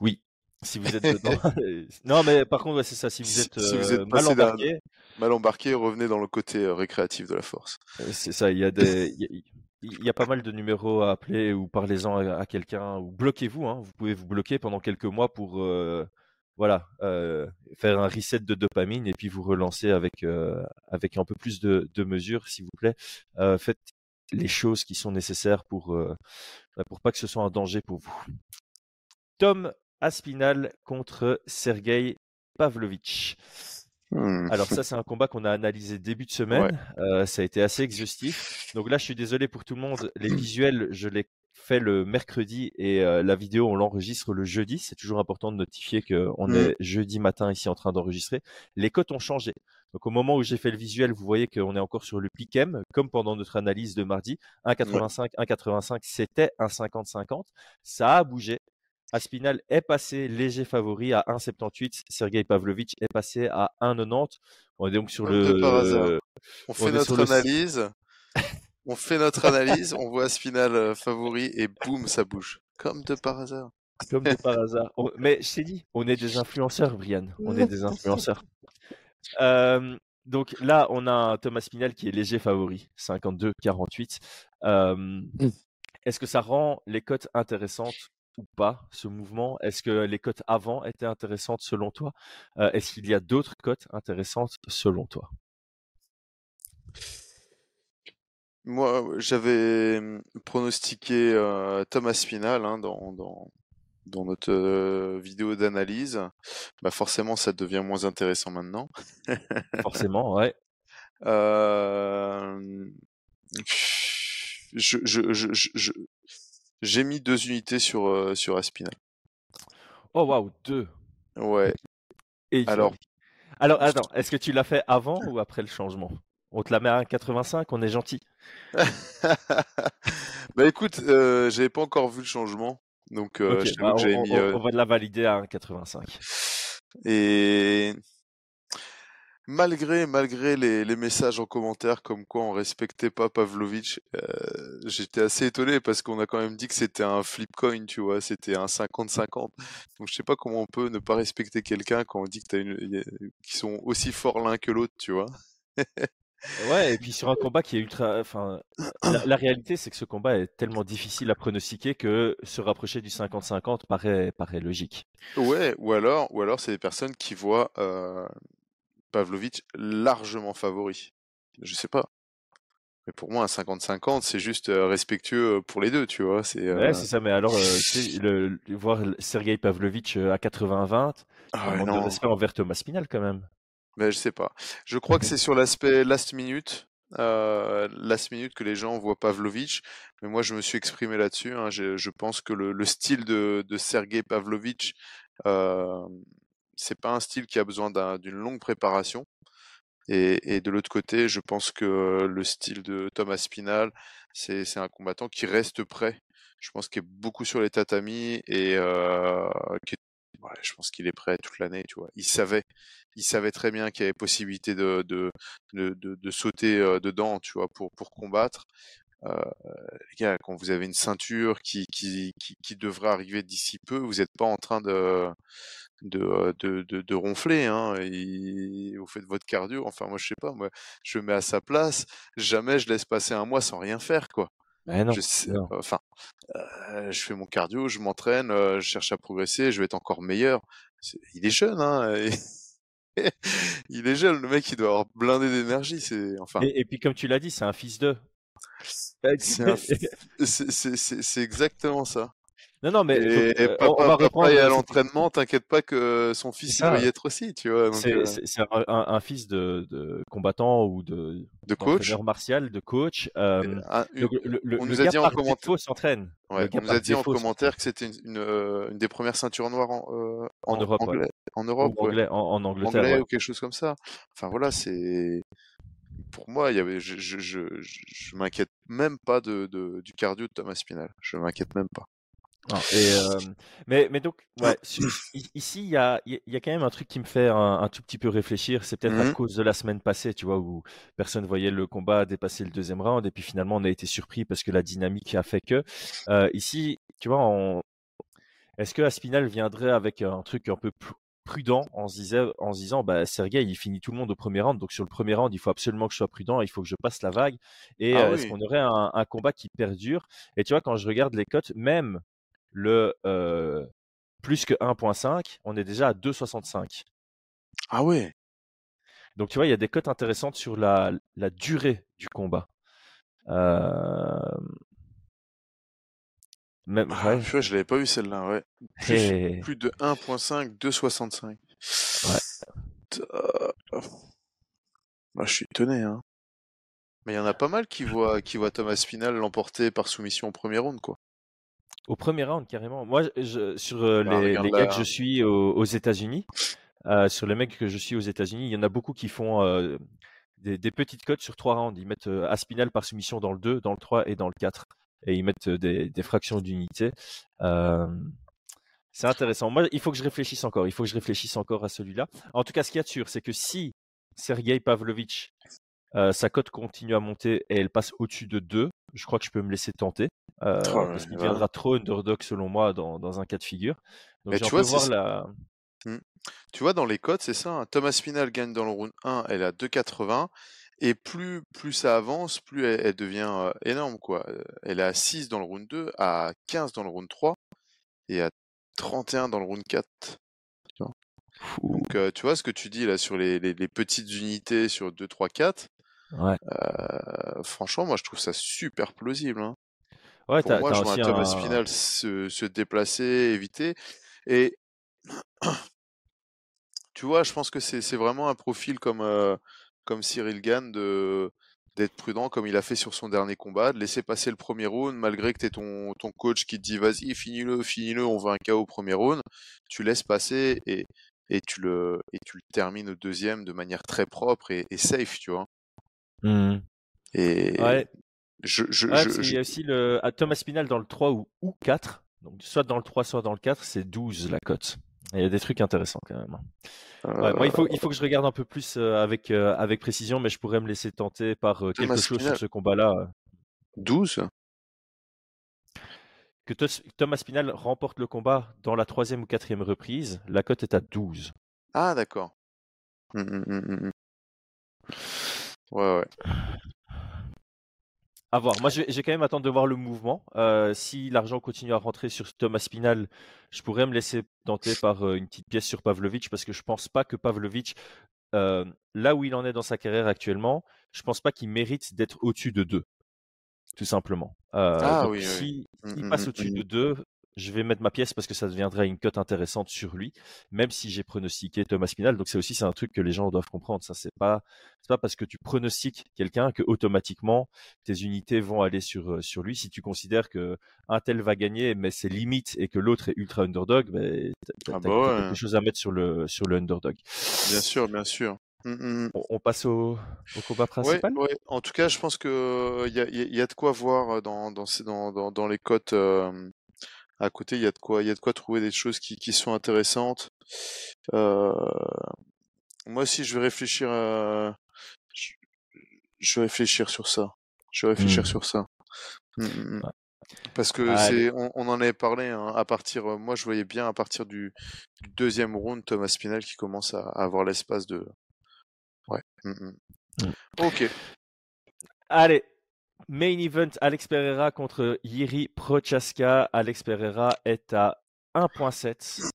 Oui, si vous êtes dedans. <laughs> <laughs> non, mais par contre, ouais, c'est ça. Si vous êtes, si vous euh, êtes mal embarqué, mal embarqué, revenez dans le côté euh, récréatif de la force. c'est ça. Il y a des, il il y a pas mal de numéros à appeler ou parlez-en à, quelqu'un ou bloquez-vous. Hein, vous pouvez vous bloquer pendant quelques mois pour euh, voilà, euh, faire un reset de dopamine et puis vous relancer avec, euh, avec un peu plus de, mesures, s'il vous plaît. Faites les choses qui sont nécessaires pour, bah, pour pas que ce soit un danger pour vous. Tom Aspinal contre Sergei Pavlovitch. Hmm. Alors ça, c'est un combat qu'on a analysé début de semaine. ça a été assez exhaustif. Donc là, je suis désolé pour tout le monde. Les <clears throat> visuels, je les fait le mercredi et la vidéo, on l'enregistre le jeudi. C'est toujours important de notifier qu'on mmh. est jeudi matin ici en train d'enregistrer. Les cotes ont changé. Donc au moment où j'ai fait le visuel, vous voyez qu'on est encore sur le piquem, comme pendant notre analyse de mardi. 1,85, 1,85, c'était 1,50-50. Ça a bougé. Aspinal est passé léger favori à 1,78. Sergei Pavlovitch est passé à 1,90. On est donc sur le. On fait notre analyse. On fait notre analyse, on voit Spinal euh, favori et boum, ça bouge. Comme de par hasard. Comme de par hasard. Mais je t'ai dit, on est des influenceurs, Brian. On est des influenceurs. <laughs> Euh, donc là, on a un Thomas Spinal qui est léger favori, 52-48. Euh, est-ce que ça rend les cotes intéressantes ou pas, ce mouvement? Est-ce que les cotes avant étaient intéressantes selon toi? Est-ce qu'il y a d'autres cotes intéressantes selon toi? Moi, j'avais mmh, pronostiqué Thomas Spinal hein, dans, dans, dans, notre vidéo d'analyse. Bah forcément, ça devient moins intéressant maintenant. <laughs> forcément, ouais. Euh... Je, je, je, je, j'ai mis deux unités sur, sur Aspinal. Oh waouh, deux. Ouais. Et alors, alors attends, est-ce que tu l'as fait avant ou après le changement? On te la met à 1,85, on est gentil. <laughs> bah écoute, euh, j'avais pas encore vu le changement, donc euh, bah, on, mis, on, euh, va la valider à 1,85. Et malgré malgré les, les, messages en commentaire comme quoi on respectait pas Pavlovich, euh, j'étais assez étonné parce qu'on a quand même dit que c'était un flip coin, tu vois, c'était un 50-50. Donc je sais pas comment on peut ne pas respecter quelqu'un quand on dit que t'as une, qui sont aussi forts l'un que l'autre, tu vois. Ouais, et puis sur un combat qui est ultra. Enfin, la, réalité, c'est que ce combat est tellement difficile à pronostiquer que se rapprocher du 50-50 paraît, paraît logique. Ouais, ou alors, ou alors c'est des personnes qui voient euh, Pavlovich largement favori. Je sais pas. Mais pour moi, un 50-50, c'est juste euh, respectueux pour les deux, tu vois. C'est, Ouais, c'est ça, mais alors, le, voir Sergei Pavlovich à 80-20, ah ouais, non. de envers Thomas Spinal quand même. Mais je sais pas. Je crois que c'est sur l'aspect last minute, euh, last minute que les gens voient Pavlovich. Mais moi, je me suis exprimé là-dessus. Hein. Je, je, pense que le, le style de, de Sergei Pavlovich, euh, c'est pas un style qui a besoin d'une longue préparation. Et, de l'autre côté, je pense que le style de Thomas Spinal, c'est un combattant qui reste prêt. Je pense qu'il est beaucoup sur les tatamis et euh, je pense qu'il est prêt toute l'année, tu vois. Il savait, il savait très bien qu'il y avait possibilité de, sauter dedans, tu vois, pour combattre. Euh, les gars, quand vous avez une ceinture qui, qui, qui, qui devrait arriver d'ici peu, vous n'êtes pas en train de, de, de, de, de ronfler, hein, et vous faites votre cardio. Enfin, moi, je sais pas, moi, je me mets à sa place, jamais je laisse passer un mois sans rien faire, quoi. non, je sais, enfin, euh, je fais mon cardio, je m'entraîne, euh, je cherche à progresser, je vais être encore meilleur. il est jeune, hein. <laughs> il est jeune, le mec, il doit avoir blindé d'énergie. C'est enfin. Et, puis comme tu l'as dit, c'est un fils d'eux. <laughs> C'est exactement ça. Non, non, mais et, euh, on, va reprendre. à l'entraînement, t'inquiète pas que son fils va y être aussi, tu vois. C'est euh... un, un, fils de, de, combattant ou de, de coach, martial, de coach. Euh, le, on nous a dit en commentaire, s'entraîne. Ouais, on nous a dit en commentaire que c'était une, une, euh, une, des premières ceintures noires en, euh, en, en, Europe, anglais, en Europe, en, anglais, en, Angleterre, anglais ou quelque chose comme ça. Enfin voilà, c'est pour moi, il y avait, je, je, je, je m'inquiète même pas de, de, du cardio de Thomas Spinal. Je m'inquiète même pas. Et, euh, mais, mais donc, ouais, ici, il y a, y a quand même un truc qui me fait un, un tout petit peu réfléchir. C'est peut-être à mmh cause de la semaine passée, tu vois, où personne voyait le combat dépasser le deuxième round, et puis finalement, on a été surpris parce que la dynamique a fait que. Euh, ici, tu vois, on... est-ce que Aspinal viendrait avec un truc un peu prudent en se, disait, en se disant bah Sergei il finit tout le monde au premier round donc sur le premier round il faut absolument que je sois prudent il faut que je passe la vague et ah euh, est-ce qu'on aurait un, un, combat qui perdure? Et tu vois quand je regarde les cotes même le plus que 1.5, on est déjà à 2,65. Ah ouais. Donc tu vois, il y a des cotes intéressantes sur la, la durée du combat. Euh, Même, Ah, ouais. purée, je l'avais pas vu celle-là, ouais. Plus, Et- plus de 1.5, 2.65. Euh, Bah, je suis étonné, hein. Mais il y en a pas mal qui voient, qui voient Thomas Spinal l'emporter par soumission au premier round, quoi. Au premier round, carrément. Moi, je- sur euh, Bah, les, les là. gars que je suis aux, aux États-Unis, euh, sur les mecs que je suis aux États-Unis, il y en a beaucoup qui font euh, des, des petites cotes sur trois rounds. Ils mettent Aspinal par soumission dans le 2, dans le 3 et dans le 4. Et ils mettent des, des fractions d'unité. Euh, c'est intéressant. Moi, il faut que je réfléchisse encore. Il faut que je réfléchisse encore à celui-là. En tout cas, ce qu'il y a de sûr, c'est que si Sergei Pavlovitch, euh, sa cote continue à monter et elle passe au-dessus de 2, je crois que je peux me laisser tenter. euh, Oh parce qu'il deviendra trop underdog selon moi dans, dans un cas de figure. Donc j'ai un tu vois, voir. Tu dans les cotes, c'est ça. hein. Thomas Spinal gagne dans le round 1, elle est à 2,80. Et plus, plus ça avance, plus elle, elle devient énorme, quoi. Elle est à 6 dans le round 2, à 15 dans le round 3 et à 31 dans le round 4. Donc, euh, tu vois ce que tu dis là sur les, les- les petites unités sur 2, 3, 4. Ouais, euh, franchement, moi je trouve ça super plausible. hein. ouais Pour moi, je vois un Thomas un. Spinal se, se déplacer, éviter. Et <clears throat> tu vois, je pense que c'est c'est vraiment un profil comme, euh, comme Cyril Gann de d'être prudent comme il a fait sur son dernier combat, de laisser passer le premier round malgré que tu ton, ton coach qui te dit vas-y, finis-le, finis-le, on veut un KO au premier round. Tu laisses passer et, et, tu le, et tu le termines au deuxième de manière très propre et, et safe, tu vois. Mhm. Et Ouais, je, je, ouais, je- y a aussi le à Thomas Spinal dans le 3 ou, ou 4. Donc soit dans le 3, soit dans le 4, c'est 12 la cote. Il y a des trucs intéressants quand même. Ouais, moi, il faut, il faut que je regarde un peu plus euh, avec, euh, avec précision, mais je pourrais me laisser tenter par euh, quelque chose Spinal. sur ce combat-là. euh. 12 Que Thomas Spinal remporte le combat dans la troisième ou quatrième reprise, la cote est à 12. Ah, d'accord. Hum, hum, hum. Ouais, ouais. À voir. Moi, vais quand même attendre de voir le mouvement. Euh, si l'argent continue à rentrer sur Thomas Spinal, je pourrais me laisser tenter par euh, une petite pièce sur Pavlovic parce que je pense pas que Pavlovic, euh, là où il en est dans sa carrière actuellement, je pense pas qu'il mérite d'être au-dessus de 2, tout simplement. Ah donc oui, si s'il hum, passe au-dessus de 2, je vais mettre ma pièce parce que ça deviendra une cote intéressante sur lui, même si j'ai pronostiqué Thomas Spinal. Donc c'est aussi c'est un truc que les gens doivent comprendre. Ça c'est pas c'est pas parce que tu pronostiques quelqu'un que automatiquement tes unités vont aller sur euh, sur lui. Si tu considères que un tel va gagner, mais c'est limite et que l'autre est ultra underdog, ben, t'as, Ah bah ouais. quelque chose à mettre sur le sur le underdog. Bien sûr, bien sûr. Hum, hum, hum. On, passe au, au combat principal? ouais. En tout cas, je pense que il y a, y a- de quoi voir dans, dans, dans, dans, dans les cotes euh, à côté. Il y a de quoi, il y a de quoi trouver des choses qui, qui sont intéressantes. Euh, moi aussi, je vais réfléchir. à- je, je vais réfléchir sur ça. Je vais réfléchir Hmm. sur ça. Hum. Ouais. Parce que Allez. c'est, on, on en avait parlé hein, à partir. euh, Moi, je voyais bien à partir du, du deuxième round Thomas Spinal qui commence à, à avoir l'espace de. Ouais. Ok. Allez, main event, Alex Pereira contre Yiri Prochaska. Alex Pereira est à 1.7.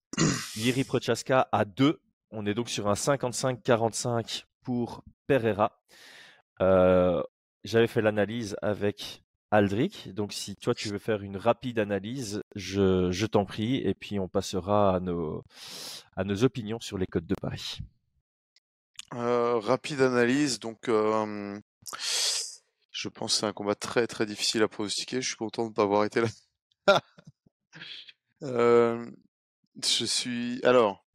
Yiri Prochaska à 2. On est donc sur un 55-45 pour Pereira. Euh, J'avais fait l'analyse avec Aldric. Donc si toi tu veux faire une rapide analyse, je, t'en prie. Et puis on passera à nos, à nos opinions sur les codes de Paris. Euh, rapide analyse, donc euh, je pense que c'est un combat très très difficile à pronostiquer. Je suis content de ne pas avoir été là. <laughs> Euh, je suis alors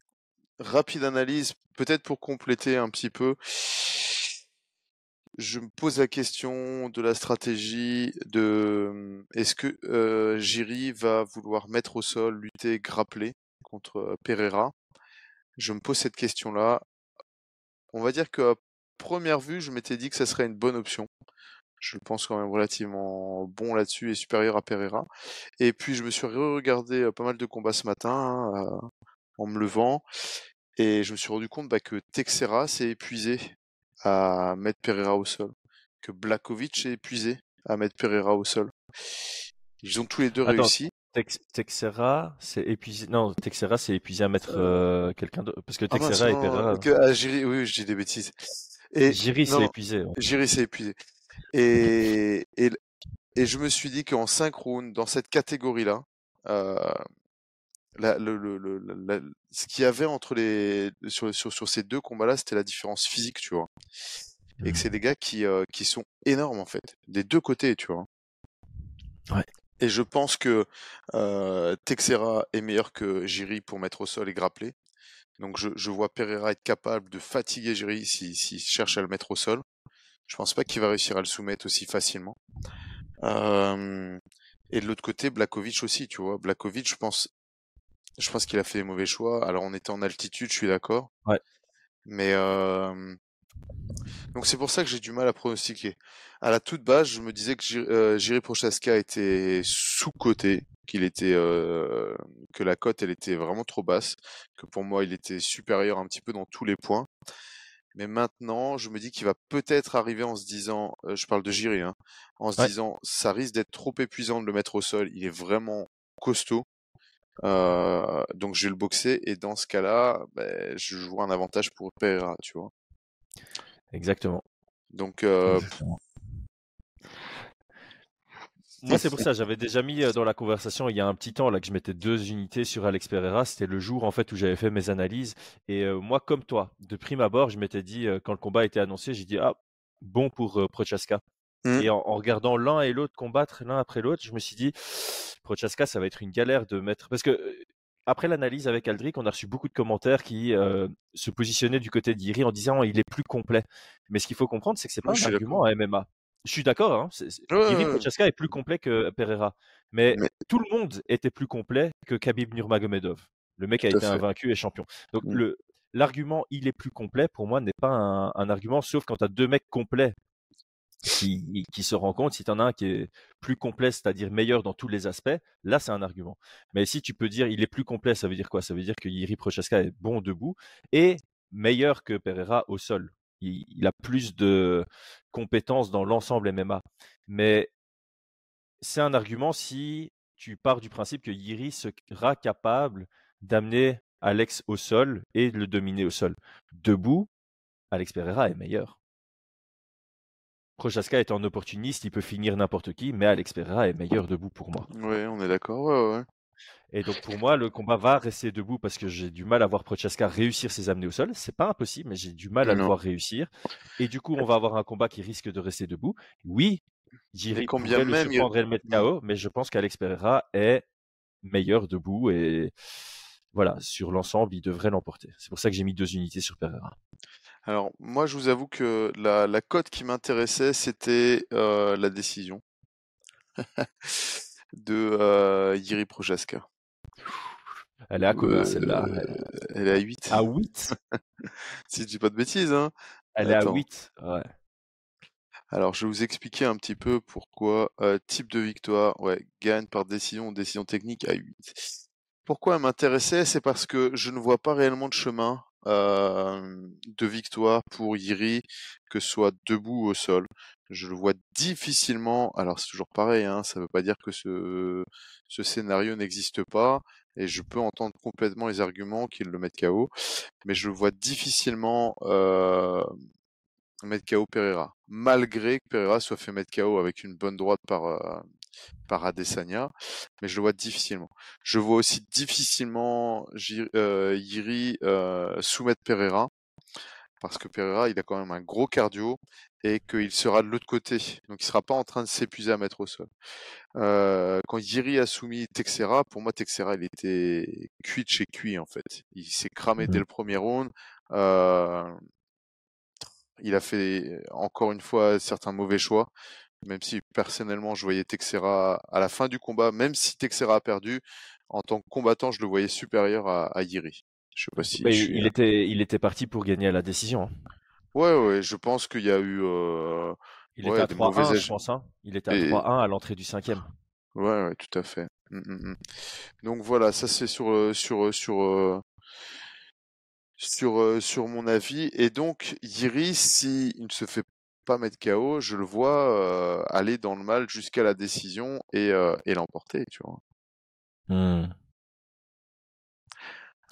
rapide analyse, peut-être pour compléter un petit peu. Je me pose la question de la stratégie de est-ce que euh, Jiri va vouloir mettre au sol, lutter, grappler contre euh, Pereira? Je me pose cette question-là. On va dire qu'à première vue, je m'étais dit que ça serait une bonne option. Je le pense quand même relativement bon là-dessus et supérieur à Pereira. Et puis je me suis regardé euh, pas mal de combats ce matin hein, euh, en me levant et je me suis rendu compte bah, que Texera s'est épuisé à mettre Pereira au sol, que Blakovic est épuisé à mettre Pereira au sol. Ils ont tous les deux Attends, réussi. Tex- Texera, c'est épuisé. Non, Texera, c'est épuisé à mettre euh, quelqu'un d'autre. Parce que Ah mince, Texera et non, Pereira. que- ah, Jiri, oui, je dis des bêtises. Et Jiri, non, c'est non, épuisé. ouais. Jiri s'est épuisé. Et, et, et je me suis dit qu'en 5 rounds, dans cette catégorie-là, euh, la- le, le, le, la- la- ce qu'il y avait entre les sur, sur, sur ces deux combats-là, c'était la différence physique, tu vois. Et que c'est des gars qui, euh, qui sont énormes, en fait, des deux côtés, tu vois. Ouais. Et je pense que euh, Texera est meilleur que Jiri pour mettre au sol et grappler. Donc je, je vois Pereira être capable de fatiguer Jiri s'il si, cherche à le mettre au sol. Je pense pas qu'il va réussir à le soumettre aussi facilement. Euh, et de l'autre côté, Blakovic aussi, tu vois. Blakovic, je pense, je pense qu'il a fait des mauvais choix. Alors on était en altitude, je suis d'accord. Ouais. Mais euh, donc c'est pour ça que j'ai du mal à pronostiquer. À la toute base, je me disais que Jiri, euh, Jiri Prochaska était sous-coté, qu'il était euh, que la cote elle était vraiment trop basse, que pour moi il était supérieur un petit peu dans tous les points. Mais maintenant, je me dis qu'il va peut-être arriver en se disant, euh, je parle de Jiri, hein, en se Ouais. disant ça risque d'être trop épuisant de le mettre au sol. Il est vraiment costaud. Euh, donc je vais le boxer et dans ce cas-là, ben, je joue un avantage pour Pereira, tu vois. Exactement. Donc euh, Exactement. Moi, c'est pour ça, j'avais déjà mis euh, dans la conversation il y a un petit temps là que je mettais deux unités sur Alex Pereira. C'était le jour en fait où j'avais fait mes analyses. Et euh, moi, comme toi, de prime abord, je m'étais dit euh, quand le combat a été annoncé, j'ai dit ah bon pour euh, Prochaska. Mm. Et en, en regardant l'un et l'autre combattre l'un après l'autre, je me suis dit Prochaska, ça va être une galère de mettre parce que après l'analyse avec Aldric, on a reçu beaucoup de commentaires qui euh, se positionnaient du côté d'Iri en disant il est plus complet. Mais ce qu'il faut comprendre, c'est que c'est pas un argument à MMA. Je suis d'accord, hein. Prochaska est plus complet que Pereira. Mais, Mais- tout le monde était plus complet que Khabib Nurmagomedov. Le mec a été fait. invaincu et champion. Donc Mm. le l'argument il est plus complet pour moi n'est pas un, un argument sauf quand tu as deux mecs complets qui, qui se rencontrent. Si tu en as un qui est plus complet, c'est-à-dire meilleur dans tous les aspects, là c'est un argument. Mais si tu peux dire il est plus complet, ça veut dire quoi? Ça veut dire que Iri Prochaska est bon debout et meilleur que Pereira au sol. Il, a plus de compétences dans l'ensemble MMA. Mais c'est un argument si tu pars du principe que Yiri sera capable d'amener Alex au sol et de le dominer au sol. Debout, Alex Pereira est meilleur. Prochaska est un opportuniste, il peut finir n'importe qui, mais Alex Pereira est meilleur debout pour moi. Ouais, on est d'accord. Et donc pour moi, le combat va rester debout parce que j'ai du mal à voir Prochaska réussir ses amener au sol. C'est pas impossible, mais j'ai du mal à le voir réussir. Et du coup, on va avoir un combat qui risque de rester debout. Oui, Jiri combien pourrait le même il- surprendre et le mettre KO, mais je pense qu'Alex Pereira est meilleur debout et voilà, sur l'ensemble, il devrait l'emporter. C'est pour ça que j'ai mis deux unités sur Pereira. Alors, moi, je vous avoue que la, la cote qui m'intéressait, c'était euh, la décision <laughs> de euh, Yiri Prochaska. Elle est à combien Euh, celle-là Elle est à 8. À 8 <laughs> Si je dis pas de bêtises, hein. Elle est à Attends. 8. Ouais. Alors, je vais vous expliquer un petit peu pourquoi. Euh, type de victoire, ouais, gagne par décision ou décision technique à 8. Pourquoi elle m'intéressait C'est parce que je ne vois pas réellement de chemin euh, de victoire pour Yiri, que ce soit debout ou au sol. Je le vois difficilement. Alors, c'est toujours pareil, hein, ça ne veut pas dire que ce, ce scénario n'existe pas. Et je peux entendre complètement les arguments qui le mettent KO. Mais je vois difficilement euh, mettre KO Pereira. Malgré que Pereira soit fait mettre KO avec une bonne droite par, euh, par mais je le vois difficilement. Je vois aussi difficilement euh, Yiri euh, soumettre Pereira, parce que Pereira, il a quand même un gros cardio et qu'il sera de l'autre côté. Donc il sera pas en train de s'épuiser à mettre au sol. Euh, quand Yiri a soumis Texera, pour moi Texera, il était cuit de chez cuit en fait. Il s'est cramé dès Mhm. le premier round. Euh, il a fait encore une fois certains mauvais choix, même si personnellement je voyais Texera à la fin du combat, même si Texera a perdu, en tant que combattant, je le voyais supérieur à, à Yiri. Je sais pas si Bah, je il, suis- il était, il était parti pour gagner à la décision. Ouais, ouais, je pense qu'il y a eu. euh, Il Ouais, était à des 3-1, mauvais je pense. hein. Il était à Et- 3-1 à l'entrée du cinquième. <sighs> Ouais, ouais, tout à fait. Mm, mm, mm. Donc voilà, ça c'est sur sur sur sur sur mon avis. Et donc Yiri, si il ne se fait pas mettre KO, je le vois euh, aller dans le mal jusqu'à la décision et euh, et l'emporter, tu vois.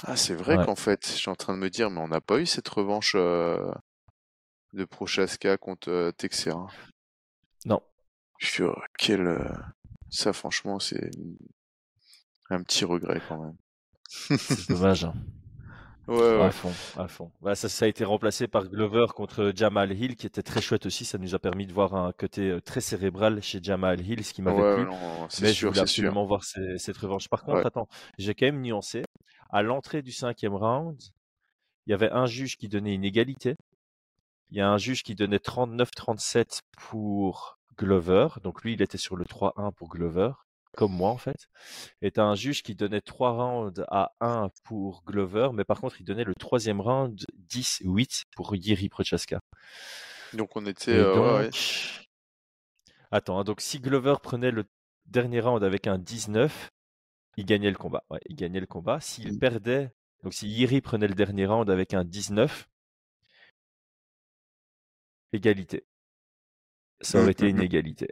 Ah, c'est vrai Ouais. qu'en fait, je suis en train de me dire, mais on n'a pas eu cette revanche euh, de Prochaska contre euh, Texera. Non. Purée, quel. euh, Ça, franchement, c'est un petit regret quand même. C'est <laughs> dommage. hein. Ouais, ouais. À fond, à fond. Ouais, ça, ça a été remplacé par Glover contre Jamal Hill, qui était très chouette aussi. Ça nous a permis de voir un côté euh, très cérébral chez Jamal Hill, ce qui m'avait Ouais, plu. non, Mais je voulais c'est sûr. absolument voir cette revanche. Par contre, Ouais. attends, j'ai quand même nuancé. À l'entrée du cinquième round, il y avait un juge qui donnait une égalité. Il y a un juge qui donnait 39-37 pour Glover. Donc lui, il était sur le 3-1 pour Glover, comme moi en fait. Et t'as un juge qui donnait 3 rounds à 1 pour Glover, mais par contre, il donnait le troisième round 10-8 pour Yiri Prochaska. Donc on était. Euh, donc... ouais, ouais. Attends, hein, donc si Glover prenait le dernier round avec un 19, il gagnait le combat. Ouais, il gagnait le combat. S'il Mm. perdait, donc si Yiri prenait le dernier round avec un 19, égalité. Ça aurait Mm, été une mm. égalité.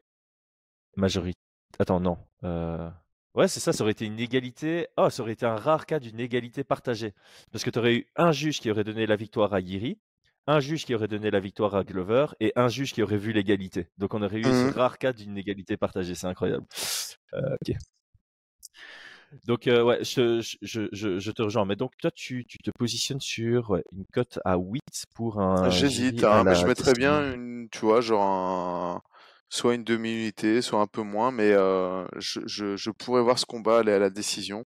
Majorité. Attends, non. Euh, Ouais, c'est ça, ça aurait été une égalité. Oh, ça aurait été un rare cas d'une égalité partagée. Parce que tu aurais eu un juge qui aurait donné la victoire à Yiri, un juge qui aurait donné la victoire à Glover et un juge qui aurait vu l'égalité. Donc on aurait eu Mhm. ce rare cas d'une égalité partagée. C'est incroyable. Euh, ok. Donc euh, ouais, je, je, je, je te rejoins. Mais donc toi, tu, tu te positionnes sur une cote à 8 pour un. J'hésite, jury à hein, mais je mettrais bien une, tu vois, genre un, soit une demi-unité, soit un peu moins, mais euh, je, je, je pourrais voir ce combat aller à la décision.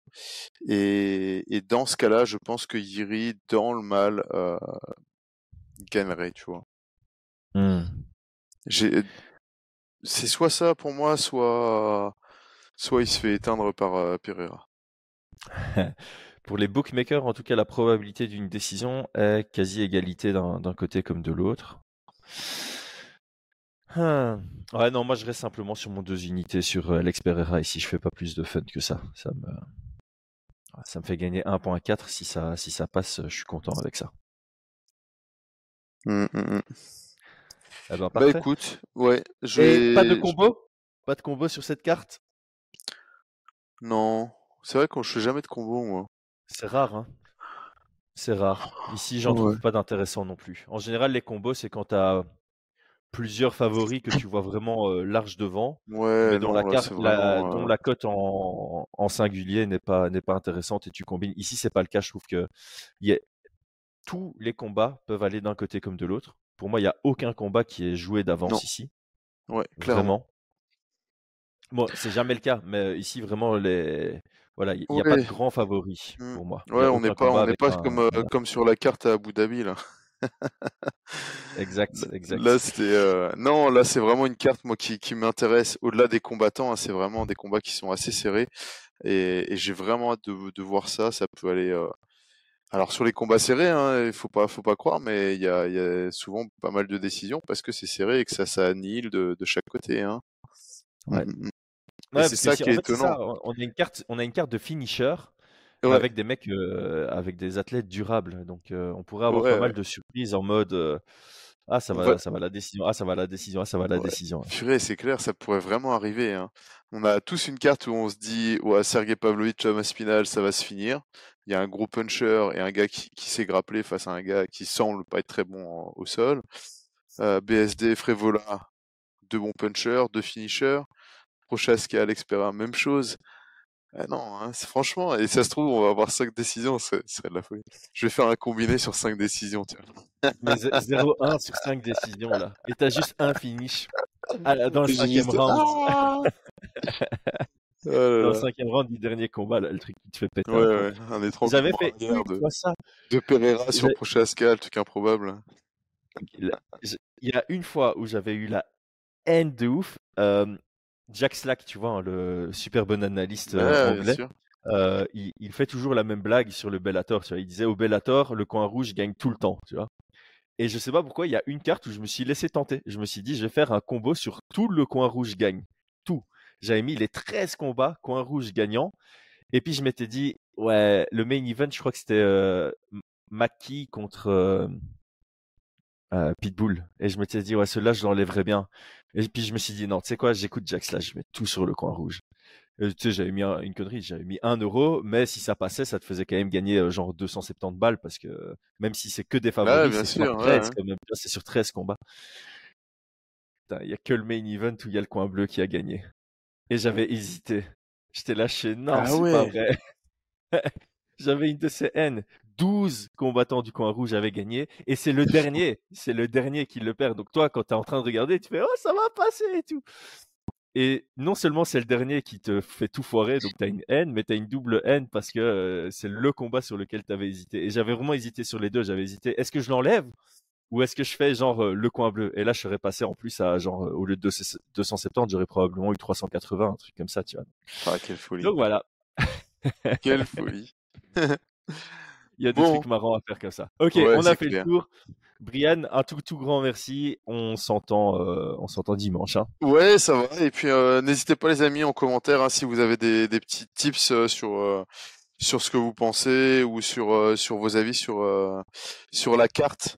Et, et dans ce cas-là, je pense que Yiri, dans le mal, euh, gagnerait, tu vois. J'ai, c'est soit ça pour moi, soit, soit il se fait éteindre par euh, Pereira. <laughs> Pour les bookmakers, en tout cas, la probabilité d'une décision est quasi égalité d'un côté comme de l'autre. Ah. Ouais, non, moi je reste simplement sur mon deux unités sur euh, Alex Pereira ici. Je fais pas plus de fun que ça. Ça me, ça me fait gagner 1.4 si ça, si ça passe. Je suis content avec ça. Hum, hum, hum. Eh ben, Bah écoute, ouais, je pas de je- combo? Pas de combo sur cette carte? Non, c'est vrai qu'on je fais jamais de combo, moi. C'est rare, hein C'est rare. Ici, j'en Ouais. trouve pas d'intéressant non plus. En général, les combos, c'est quand tu as plusieurs favoris que tu vois vraiment euh, large devant, Ouais, mais dont non, la là, carte, c'est la, vraiment. dont euh, la cote en, en singulier n'est pas, n'est pas intéressante et tu combines. Ici, c'est pas le cas. Je trouve que il y a- tous les combats peuvent aller d'un côté comme de l'autre. Pour moi, il n'y a aucun combat qui est joué d'avance ici. ouais, clairement. Vraiment. Bon, c'est jamais le cas, mais ici, vraiment, les... voilà, il n'y a pas de grand favori Mm. pour moi. Ouais, on n'est pas, on n'est pas un. comme, euh, voilà. comme sur la carte à Abu Dhabi, là. Exact, exact. là, c'était, euh, non, là, c'est vraiment une carte, moi, qui, qui m'intéresse. Au-delà des combattants, hein, c'est vraiment des combats qui sont assez serrés. Et, et j'ai vraiment hâte de, de voir ça. Ça peut aller. euh, Alors, sur les combats serrés, hein, il faut pas, faut pas croire, mais il y a, il y a souvent pas mal de décisions parce que c'est serré et que ça s'annihile de, de chaque côté, hein. Mm, Ouais. mm, mm. Et Ouais, c'est ça si, qui est fait, c'est ça, étonnant. on a une carte, on a une carte de finisher, Ouais, avec des mecs, euh, avec des athlètes durables. Donc, euh, on pourrait avoir ouais, pas mal de surprises en mode, euh, ah, ça va, ça va la décision, ah, ça va la décision, ah, ça va la décision. purée, c'est clair, ça pourrait vraiment arriver. hein. On a tous une carte où on se dit, ouais, Sergei Pavlovich, Thomas Spinal, ça va se finir. Il y a un gros puncher et un gars qui, qui s'est grappelé face à un gars qui semble pas être très bon en- au sol. BSD, Frévola, deux bons punchers, deux finishers. Prochaska, Alex Pereira, même chose. Ah non, hein, franchement, et ça se trouve, on va avoir cinq décisions, ce serait, de la folie. Je vais faire un combiné sur cinq décisions, tiens. Mais zé- 0-1 sur 5 décisions, là. Et t'as juste un finish la- dans le cinquième juste- round. Ah Oh Dans le cinquième round du dernier combat, là, le truc qui te fait péter Ouais, un ouais, un J'avais étranglement fait une de, fois ça? de Pereira sur Prochaska, le truc improbable. Il y a une fois où j'avais eu la haine de ouf. euh, Jack Slack, tu vois, hein, le super bon analyste euh, Ouais, anglais, euh, il, il fait toujours la même blague sur le Bellator. Tu vois. Il disait au Bellator, le coin rouge gagne tout le temps. Tu vois. Et je sais pas pourquoi, il y a une carte où je me suis laissé tenter. Je me suis dit, je vais faire un combo sur tout le coin rouge gagne. Tout. J'avais mis les 13 combats, coin rouge gagnant. Et puis je m'étais dit, ouais, le main event, je crois que c'était euh, Maki contre euh, euh, Pitbull. Et je m'étais dit, ouais, celui-là, je l'enlèverais bien. Et puis je me suis dit, non, tu sais quoi, j'écoute Jax là, je mets tout sur le coin rouge. Euh, tu sais, j'avais mis un- une connerie, j'avais mis 1 euro, mais si ça passait, ça te faisait quand même gagner euh, genre 270 balles parce que même si c'est que des favoris, c'est sur sûr, ouais, 13 ouais. quand même, c'est sur 13 combats. Il y a que le main event où il y a le coin bleu qui a gagné. Et j'avais hésité. J'étais lâché, non, Ah c'est pas vrai. <laughs> J'avais une de ces haines. 12 combattants du coin rouge avaient gagné. Et c'est le dernier. C'est le dernier qui le perd. Donc toi, quand tu es en train de regarder, tu fais Oh, ça va passer et tout. Et non seulement c'est le dernier qui te fait tout foirer, donc tu as une haine, mais tu as une double haine parce que euh, c'est le combat sur lequel tu avais hésité. Et j'avais vraiment hésité sur les deux. J'avais hésité, est-ce que je l'enlève ou est-ce que je fais genre euh, le coin bleu? Et là, je serais passé en plus à genre, euh, au lieu de 200 270, j'aurais probablement eu 380, un truc comme ça, tu vois. Ah, quelle folie. Donc voilà, Quelle folie. <laughs> il y a des Bon. trucs marrants à faire comme ça. Ok, Ouais, on a fait clair. le tour. Brian, un tout tout grand merci. On s'entend, euh, on s'entend dimanche. Hein. Ouais, ça va. Et puis, euh, n'hésitez pas, les amis, en commentaire, hein, si vous avez des, des petits tips euh, sur, sur ce que vous pensez ou sur, sur vos avis sur, sur la carte.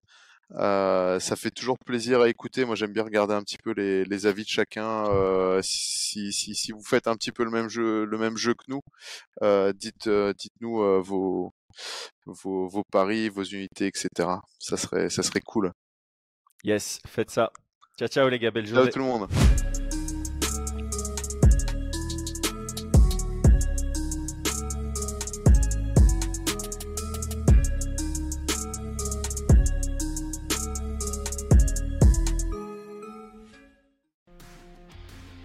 Euh, ça fait toujours plaisir à écouter. Moi, j'aime bien regarder un petit peu les, les avis de chacun. Euh, si, si, si vous faites un petit peu le même jeu, le même jeu que nous, euh, dites, dites-nous vos, vos, vos paris, vos unités, etc. Ça serait, ça serait cool. Yes, faites ça. Ciao ciao les gars, belle Ciao journée. tout le monde.